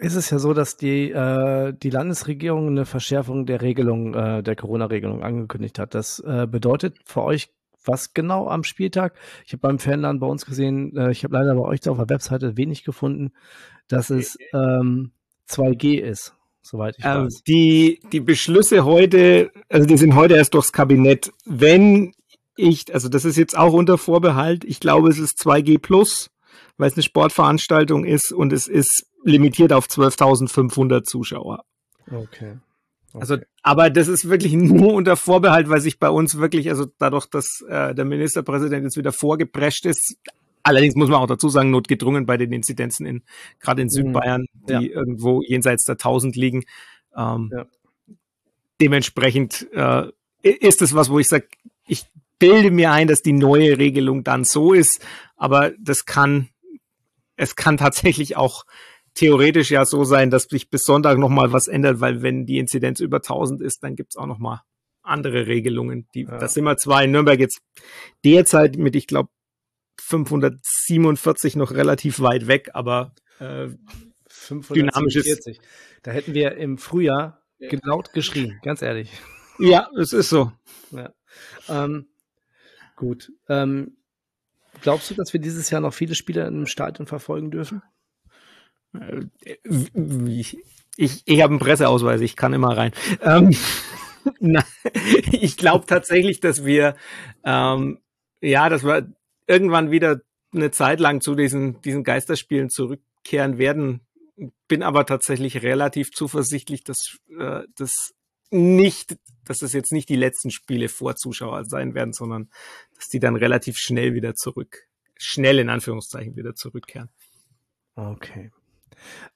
ist es ja so, dass die, äh, die Landesregierung eine Verschärfung der Regelung, äh, der Corona-Regelung angekündigt hat. Das äh, bedeutet für euch was genau am Spieltag? Ich habe beim Fanland bei uns gesehen, äh, ich habe leider bei euch da auf der Webseite wenig gefunden, dass es ähm, 2G ist, soweit ich ähm, weiß. Die, die Beschlüsse heute, also die sind heute erst durchs Kabinett. Wenn ich, also das ist jetzt auch unter Vorbehalt, ich glaube, es ist 2G plus, weil es eine Sportveranstaltung ist und es ist limitiert auf 12.500 Zuschauer. Okay. Okay. Also, aber das ist wirklich nur unter Vorbehalt, weil sich bei uns wirklich, also dadurch, dass äh, der Ministerpräsident jetzt wieder vorgeprescht ist, allerdings muss man auch dazu sagen, notgedrungen bei den Inzidenzen in, gerade in mhm. Südbayern, die ja. irgendwo jenseits der 1000 liegen. Ähm, ja. Dementsprechend äh, ist es was, wo ich sage, ich bilde mir ein, dass die neue Regelung dann so ist, aber das kann, es kann tatsächlich auch theoretisch ja so sein, dass sich bis Sonntag nochmal was ändert, weil wenn die Inzidenz über 1000 ist, dann gibt's auch nochmal andere Regelungen. Die, ja. Das sind wir zwar in Nürnberg jetzt derzeit mit, ich glaube, 547 noch relativ weit weg, aber äh, 547. Da hätten wir im Frühjahr laut geschrien, ganz ehrlich. Ja, es ist so. Ja. Ähm, gut. Ähm, glaubst du, dass wir dieses Jahr noch viele Spiele im Stadion verfolgen dürfen? Ich, ich, ich habe einen Presseausweis, ich kann immer rein. Ähm, na, ich glaube tatsächlich, dass wir, ähm, ja, dass wir irgendwann wieder eine Zeit lang zu diesen, diesen Geisterspielen zurückkehren werden. Bin aber tatsächlich relativ zuversichtlich, dass äh, das nicht, dass das jetzt nicht die letzten Spiele vor Zuschauer sein werden, sondern dass die dann relativ schnell wieder zurück, schnell in Anführungszeichen wieder zurückkehren. Okay.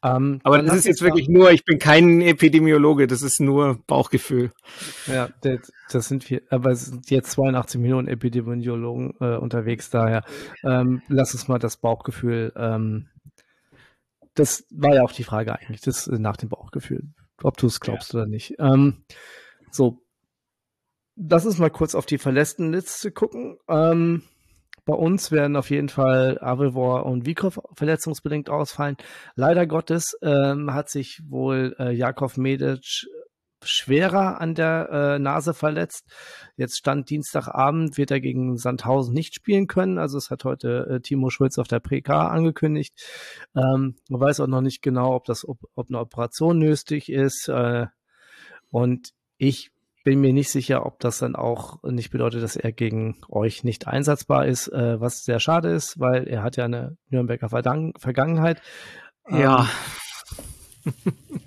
Ähm, Aber das ist jetzt wirklich nur, ich bin kein Epidemiologe, das ist nur Bauchgefühl. Ja, das, das sind wir, aber es sind jetzt 82 Millionen Epidemiologen äh, unterwegs, daher ähm, lass uns mal das Bauchgefühl, ähm, das war ja auch die Frage eigentlich, das äh, nach dem Bauchgefühl, ob du es glaubst ja. oder nicht. Ähm, so, lass uns mal kurz auf die Verletztenliste gucken. Ähm, bei uns werden auf jeden Fall Avivor und Vikov verletzungsbedingt ausfallen. Leider Gottes ähm, hat sich wohl äh, Jakov Medic schwerer an der äh, Nase verletzt. Jetzt stand Dienstagabend, wird er gegen Sandhausen nicht spielen können. Also es hat heute äh, Timo Schulz auf der PK angekündigt. Ähm, man weiß auch noch nicht genau, ob das ob, ob eine Operation nötig ist. Äh, und ich bin mir nicht sicher, ob das dann auch nicht bedeutet, dass er gegen euch nicht einsatzbar ist, äh, was sehr schade ist, weil er hat ja eine Nürnberger Vergangenheit. Ja.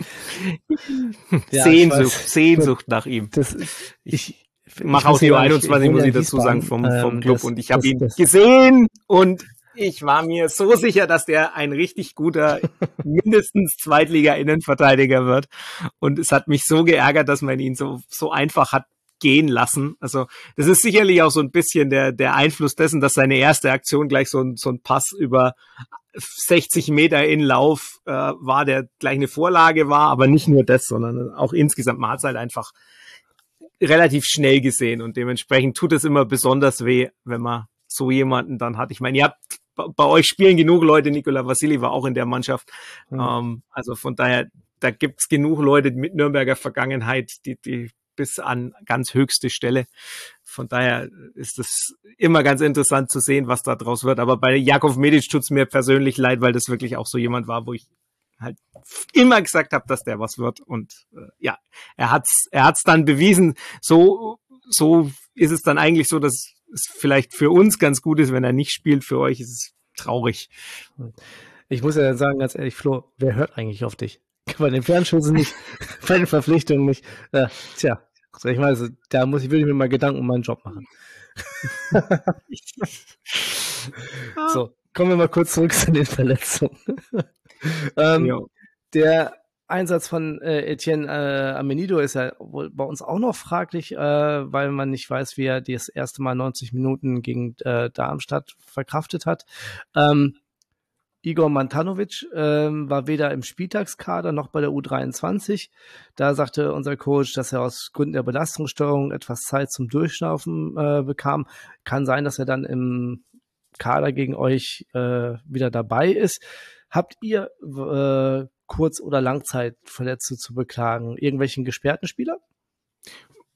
ja Sehnsucht, Sehnsucht nach ihm. Das, ich, ich mache Audio 21, muss ich dazu sagen, vom, vom ähm, Club. Das, und ich habe ihn das, gesehen und ich war mir so sicher, dass der ein richtig guter, mindestens Zweitliga-Innenverteidiger wird. Und es hat mich so geärgert, dass man ihn so, so einfach hat gehen lassen. Also das ist sicherlich auch so ein bisschen der, der Einfluss dessen, dass seine erste Aktion gleich so ein, so ein Pass über 60 Meter in Lauf äh, war, der gleich eine Vorlage war, aber nicht nur das, sondern auch insgesamt man hat halt einfach relativ schnell gesehen und dementsprechend tut es immer besonders weh, wenn man so jemanden dann hat. Ich meine, ihr habt bei euch spielen genug Leute, Nikola Vassili war auch in der Mannschaft. Mhm. Ähm, also von daher, da gibt's genug Leute mit Nürnberger Vergangenheit, die, die bis an ganz höchste Stelle. Von daher ist es immer ganz interessant zu sehen, was da draus wird. Aber bei Jakov Medic tut's mir persönlich leid, weil das wirklich auch so jemand war, wo ich halt immer gesagt habe, dass der was wird. Und äh, ja, er hat's, er hat's dann bewiesen. So, so ist es dann eigentlich so, dass es vielleicht für uns ganz gut ist, wenn er nicht spielt. Für euch ist es traurig. Ich muss ja sagen, ganz ehrlich, Flo, wer hört eigentlich auf dich? Bei den Fernschüssen nicht, bei den Verpflichtungen nicht. Äh, tja, ich weiß, da muss ich, würde ich mir mal Gedanken um meinen Job machen. so, kommen wir mal kurz zurück zu den Verletzungen. ähm, der Einsatz von äh, Etienne äh, Amenido ist ja wohl bei uns auch noch fraglich, äh, weil man nicht weiß, wie er das erste Mal 90 Minuten gegen äh, Darmstadt verkraftet hat. Ähm, Igor Mantanovic ähm, war weder im Spieltagskader noch bei der U23. Da sagte unser Coach, dass er aus Gründen der Belastungssteuerung etwas Zeit zum Durchschnaufen äh, bekam. Kann sein, dass er dann im Kader gegen euch äh, wieder dabei ist. Habt ihr äh, Kurz- oder Langzeitverletzte zu beklagen? Irgendwelchen gesperrten Spieler?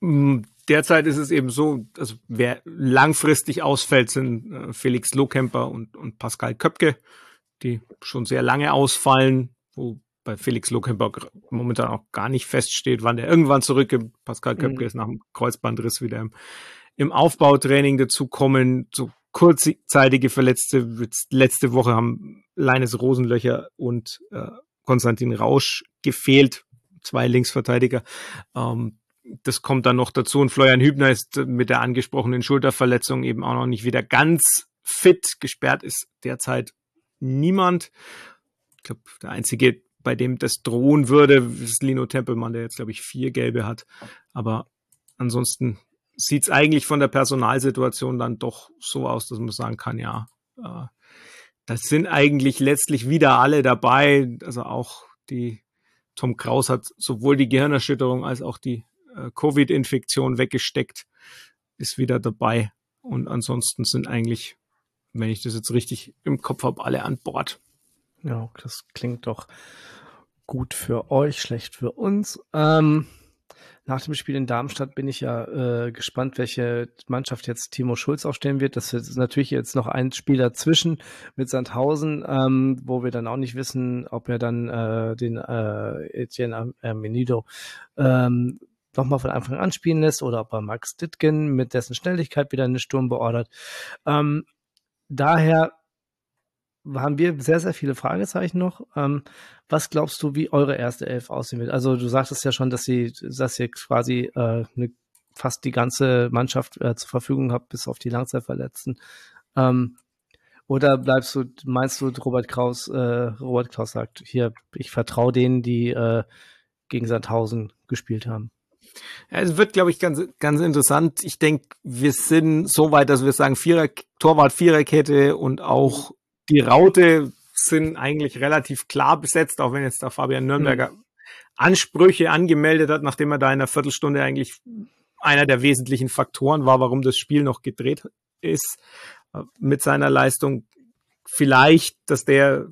Mm, derzeit ist es eben so, also wer langfristig ausfällt, sind äh, Felix Lohkemper und, und Pascal Köpke, die schon sehr lange ausfallen, wo bei Felix Lohkemper momentan auch gar nicht feststeht, wann der irgendwann zurückkommt. Pascal Köpke mhm. ist nach dem Kreuzbandriss wieder im, im Aufbautraining dazukommen. So kurzzeitige Verletzte, letzte Woche haben Leines Rosenlöcher und äh, Konstantin Rausch gefehlt, zwei Linksverteidiger. Ähm, das kommt dann noch dazu. Und Florian Hübner ist mit der angesprochenen Schulterverletzung eben auch noch nicht wieder ganz fit. Gesperrt ist derzeit niemand. Ich glaube, der einzige, bei dem das drohen würde, ist Lino Tempelmann, der jetzt, glaube ich, vier gelbe hat. Aber ansonsten sieht es eigentlich von der Personalsituation dann doch so aus, dass man sagen kann, ja, äh, das sind eigentlich letztlich wieder alle dabei. Also auch die Tom Kraus hat sowohl die Gehirnerschütterung als auch die äh, Covid-Infektion weggesteckt, ist wieder dabei. Und ansonsten sind eigentlich, wenn ich das jetzt richtig im Kopf habe, alle an Bord. Ja, das klingt doch gut für euch, schlecht für uns. Ähm, nach dem Spiel in Darmstadt bin ich ja äh, gespannt, welche Mannschaft jetzt Timo Schulz aufstellen wird. Das ist natürlich jetzt noch ein Spiel dazwischen mit Sandhausen, ähm, wo wir dann auch nicht wissen, ob er dann äh, den äh, Etienne Menido ähm, nochmal von Anfang an spielen lässt oder ob er Max Dittgen mit dessen Schnelligkeit wieder einen Sturm beordert. Ähm, daher haben wir sehr, sehr viele Fragezeichen noch. Ähm, was glaubst du, wie eure erste Elf aussehen wird? Also du sagtest ja schon, dass sie, dass ihr quasi äh, ne, fast die ganze Mannschaft äh, zur Verfügung habt, bis auf die Langzeitverletzten. Ähm, oder bleibst du, meinst du, Robert Kraus, äh, Robert Kraus sagt, hier, ich vertraue denen, die äh, gegen Sandhausen gespielt haben? Ja, es wird, glaube ich, ganz, ganz interessant. Ich denke, wir sind so weit, dass wir sagen, Vierer, Torwart, Viererkette und auch die Raute sind eigentlich relativ klar besetzt, auch wenn jetzt der Fabian Nürnberger mhm. Ansprüche angemeldet hat, nachdem er da in einer Viertelstunde eigentlich einer der wesentlichen Faktoren war, warum das Spiel noch gedreht ist äh, mit seiner Leistung. Vielleicht, dass der,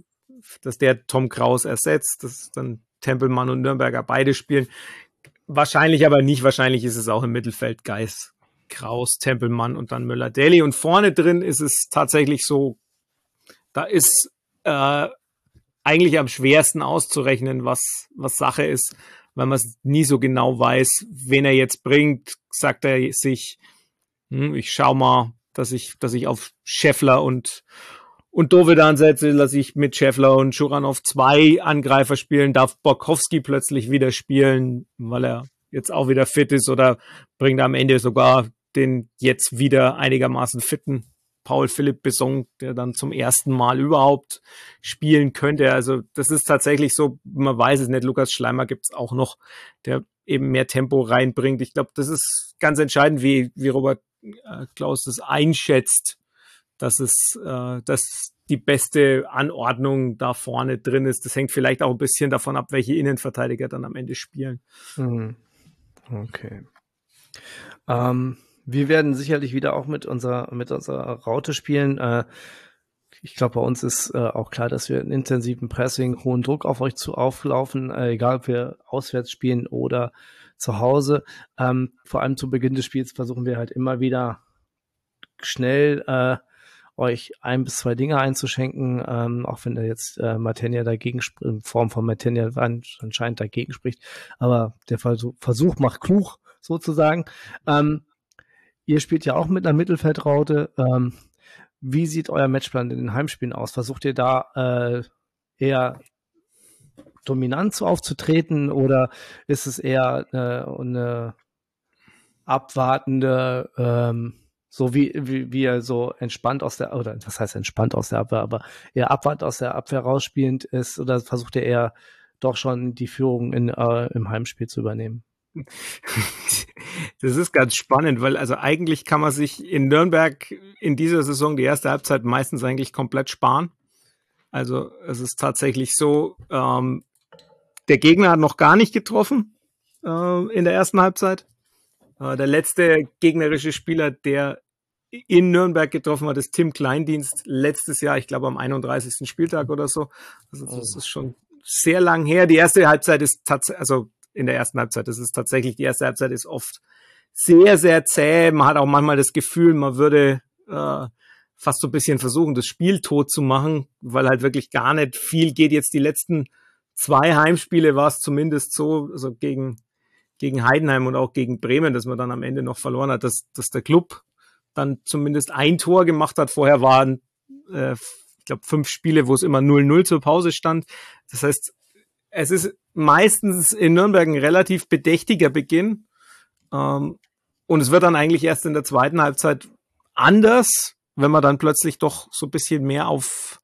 dass der Tom Kraus ersetzt, dass dann Tempelmann und Nürnberger beide spielen. Wahrscheinlich aber nicht. Wahrscheinlich ist es auch im Mittelfeld Geis, Kraus, Tempelmann und dann Müller-Deli. Und vorne drin ist es tatsächlich so, da ist äh, eigentlich am schwersten auszurechnen, was, was Sache ist, weil man es nie so genau weiß, wen er jetzt bringt, sagt er sich, hm, ich schau mal, dass ich, dass ich auf Scheffler und, und Dovedan setze, lasse ich mit Scheffler und Schuranov zwei Angreifer spielen, darf Borkowski plötzlich wieder spielen, weil er jetzt auch wieder fit ist oder bringt am Ende sogar den jetzt wieder einigermaßen fitten Paul Philipp Besson, der dann zum ersten Mal überhaupt spielen könnte. Also das ist tatsächlich so, man weiß es nicht, Lukas Schleimer gibt's auch noch, der eben mehr Tempo reinbringt. Ich glaube, das ist ganz entscheidend, wie, wie Robert äh, Klaus das einschätzt, dass es, äh, dass die beste Anordnung da vorne drin ist. Das hängt vielleicht auch ein bisschen davon ab, welche Innenverteidiger dann am Ende spielen. Mhm. Okay. Ähm, wir werden sicherlich wieder auch mit unserer, mit unserer Raute spielen. Äh, ich glaube, bei uns ist äh, auch klar, dass wir einen intensiven Pressing, hohen Druck auf euch zu auflaufen, äh, egal ob wir auswärts spielen oder zu Hause. Ähm, vor allem zu Beginn des Spiels versuchen wir halt immer wieder schnell äh, euch ein bis zwei Dinge einzuschenken, ähm, auch wenn er jetzt äh, Matenja dagegen in Form von Matenja anscheinend dagegen spricht. Aber der Versuch, macht klug, sozusagen. Ähm, ihr spielt ja auch mit einer Mittelfeldraute. Ähm, wie sieht euer Matchplan in den Heimspielen aus? Versucht ihr da äh, eher dominant aufzutreten oder ist es eher äh, eine abwartende ähm, so wie, wie, wie er so entspannt aus der, oder was heißt entspannt aus der Abwehr, aber eher abwart aus der Abwehr rausspielend ist, oder versucht er eher doch schon die Führung in, äh, im Heimspiel zu übernehmen? Das ist ganz spannend, weil also eigentlich kann man sich in Nürnberg in dieser Saison die erste Halbzeit meistens eigentlich komplett sparen. Also es ist tatsächlich so, ähm, der Gegner hat noch gar nicht getroffen äh, in der ersten Halbzeit. Äh, der letzte gegnerische Spieler, der in Nürnberg getroffen hat, ist Tim Kleindienst letztes Jahr, ich glaube am 31. Spieltag oder so. Also das oh. ist schon sehr lang her. Die erste Halbzeit ist tatsächlich, also in der ersten Halbzeit, das ist tatsächlich, die erste Halbzeit ist oft sehr, sehr zäh. Man hat auch manchmal das Gefühl, man würde äh, fast so ein bisschen versuchen, das Spiel tot zu machen, weil halt wirklich gar nicht viel geht. Jetzt die letzten zwei Heimspiele war es zumindest so, also gegen gegen Heidenheim und auch gegen Bremen, dass man dann am Ende noch verloren hat, dass, dass der Club dann zumindest ein Tor gemacht hat. Vorher waren, äh, ich glaube, fünf Spiele, wo es immer 0-0 zur Pause stand. Das heißt, es ist meistens in Nürnberg ein relativ bedächtiger Beginn. Ähm, und es wird dann eigentlich erst in der zweiten Halbzeit anders, wenn man dann plötzlich doch so ein bisschen mehr auf,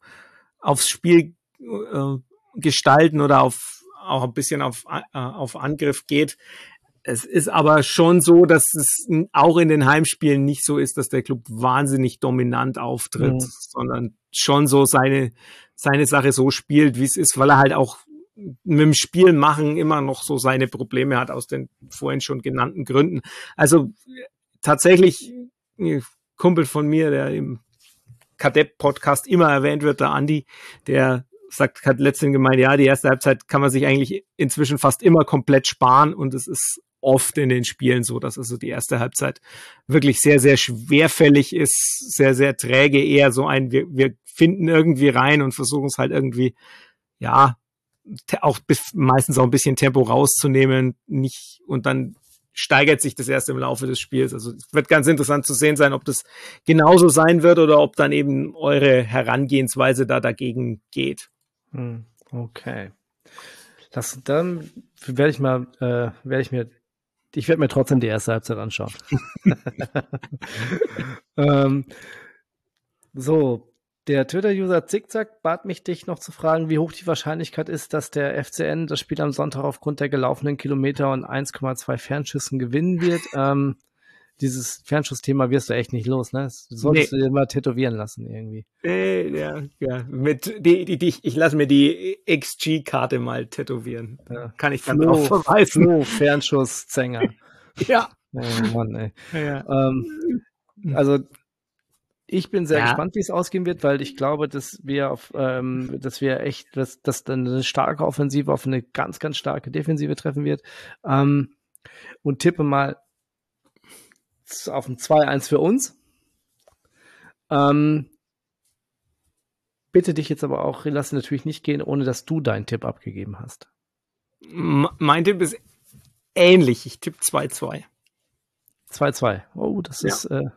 aufs Spiel äh, gestalten oder auf auch ein bisschen auf, äh, auf Angriff geht. Es ist aber schon so, dass es auch in den Heimspielen nicht so ist, dass der Club wahnsinnig dominant auftritt, mhm. sondern schon so seine, seine Sache so spielt, wie es ist, weil er halt auch mit dem Spiel machen immer noch so seine Probleme hat aus den vorhin schon genannten Gründen. Also tatsächlich, Kumpel von mir, der im Kadett-Podcast immer erwähnt wird, der Andi, der sagt, hat letztens gemeint, ja, die erste Halbzeit kann man sich eigentlich inzwischen fast immer komplett sparen und es ist oft in den Spielen so, dass also die erste Halbzeit wirklich sehr, sehr schwerfällig ist, sehr, sehr träge, eher so ein, wir, wir finden irgendwie rein und versuchen es halt irgendwie, ja, auch meistens auch ein bisschen Tempo rauszunehmen, nicht, und dann steigert sich das erst im Laufe des Spiels. Also es wird ganz interessant zu sehen sein, ob das genauso sein wird oder ob dann eben eure Herangehensweise da dagegen geht. Hm, okay. Das, dann werde ich mal, äh, werde ich mir, ich werde mir trotzdem die erste Halbzeit anschauen. ähm, so, der Twitter-User Zickzack bat mich, dich noch zu fragen, wie hoch die Wahrscheinlichkeit ist, dass der FCN das Spiel am Sonntag aufgrund der gelaufenen Kilometer und 1,2 Fernschüssen gewinnen wird. Ähm, dieses Fernschussthema wirst du echt nicht los, ne? Das solltest nee. du dir mal tätowieren lassen irgendwie. Äh, ja, ja. Mit die, die, die, ich lasse mir die XG-Karte mal tätowieren. Ja. Kann ich dann Flo, auch verweisen. Flo, Fernschusszänger. ja. Oh Mann, ey. Ja. Ähm, also ich bin sehr ja. gespannt, wie es ausgehen wird, weil ich glaube, dass wir auf, ähm, dass wir echt, dass, dass dann eine starke Offensive auf eine ganz, ganz starke Defensive treffen wird. Ähm, und tippe mal auf ein 2-1 für uns. Ähm, bitte dich jetzt aber auch, lass natürlich nicht gehen, ohne dass du deinen Tipp abgegeben hast. mein Tipp ist ähnlich. Ich tippe 2-2. 2-2. Oh, das ja. ist. Äh,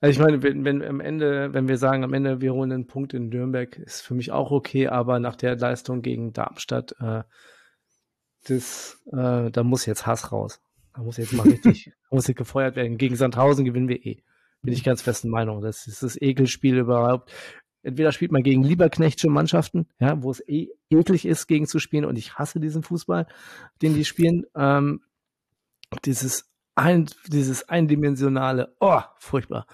also ich meine, wenn, wenn am Ende, wenn wir sagen, am Ende wir holen einen Punkt in Nürnberg, ist für mich auch okay, aber nach der Leistung gegen Darmstadt, äh, das, äh, da muss jetzt Hass raus. Da muss jetzt mal richtig, muss jetzt gefeuert werden. Gegen Sandhausen gewinnen wir eh. Bin ich ganz festen Meinung. Das ist das Ekelspiel überhaupt. Entweder spielt man gegen Lieberknechtsche Mannschaften, ja, wo es eh eklig ist, gegen zu spielen, und ich hasse diesen Fußball, den die spielen. Ähm, dieses ein, dieses eindimensionale, oh, furchtbar.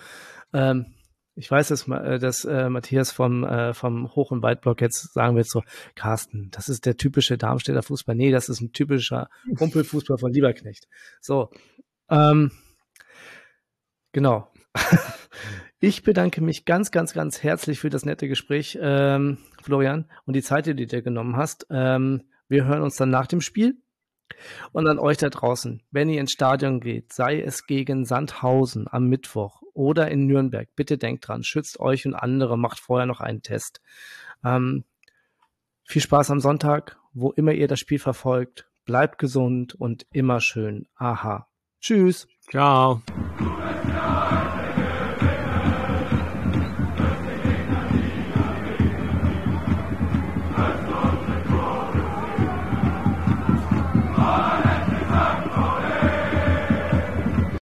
Ähm, ich weiß, dass, äh, dass äh, Matthias vom, äh, vom Hoch- und Weitblock jetzt sagen wird so, Carsten, das ist der typische Darmstädter Fußball. Nee, das ist ein typischer Kumpelfußball von Lieberknecht. So, Ähm, genau. Ich bedanke mich ganz, ganz, ganz herzlich für das nette Gespräch, ähm, Florian, und die Zeit, die du dir genommen hast. Ähm, wir hören uns dann nach dem Spiel. Und an euch da draußen, wenn ihr ins Stadion geht, sei es gegen Sandhausen am Mittwoch oder in Nürnberg, bitte denkt dran, schützt euch und andere, macht vorher noch einen Test. Ähm, viel Spaß am Sonntag, wo immer ihr das Spiel verfolgt. Bleibt gesund und immer schön. Aha. Tschüss. Ciao.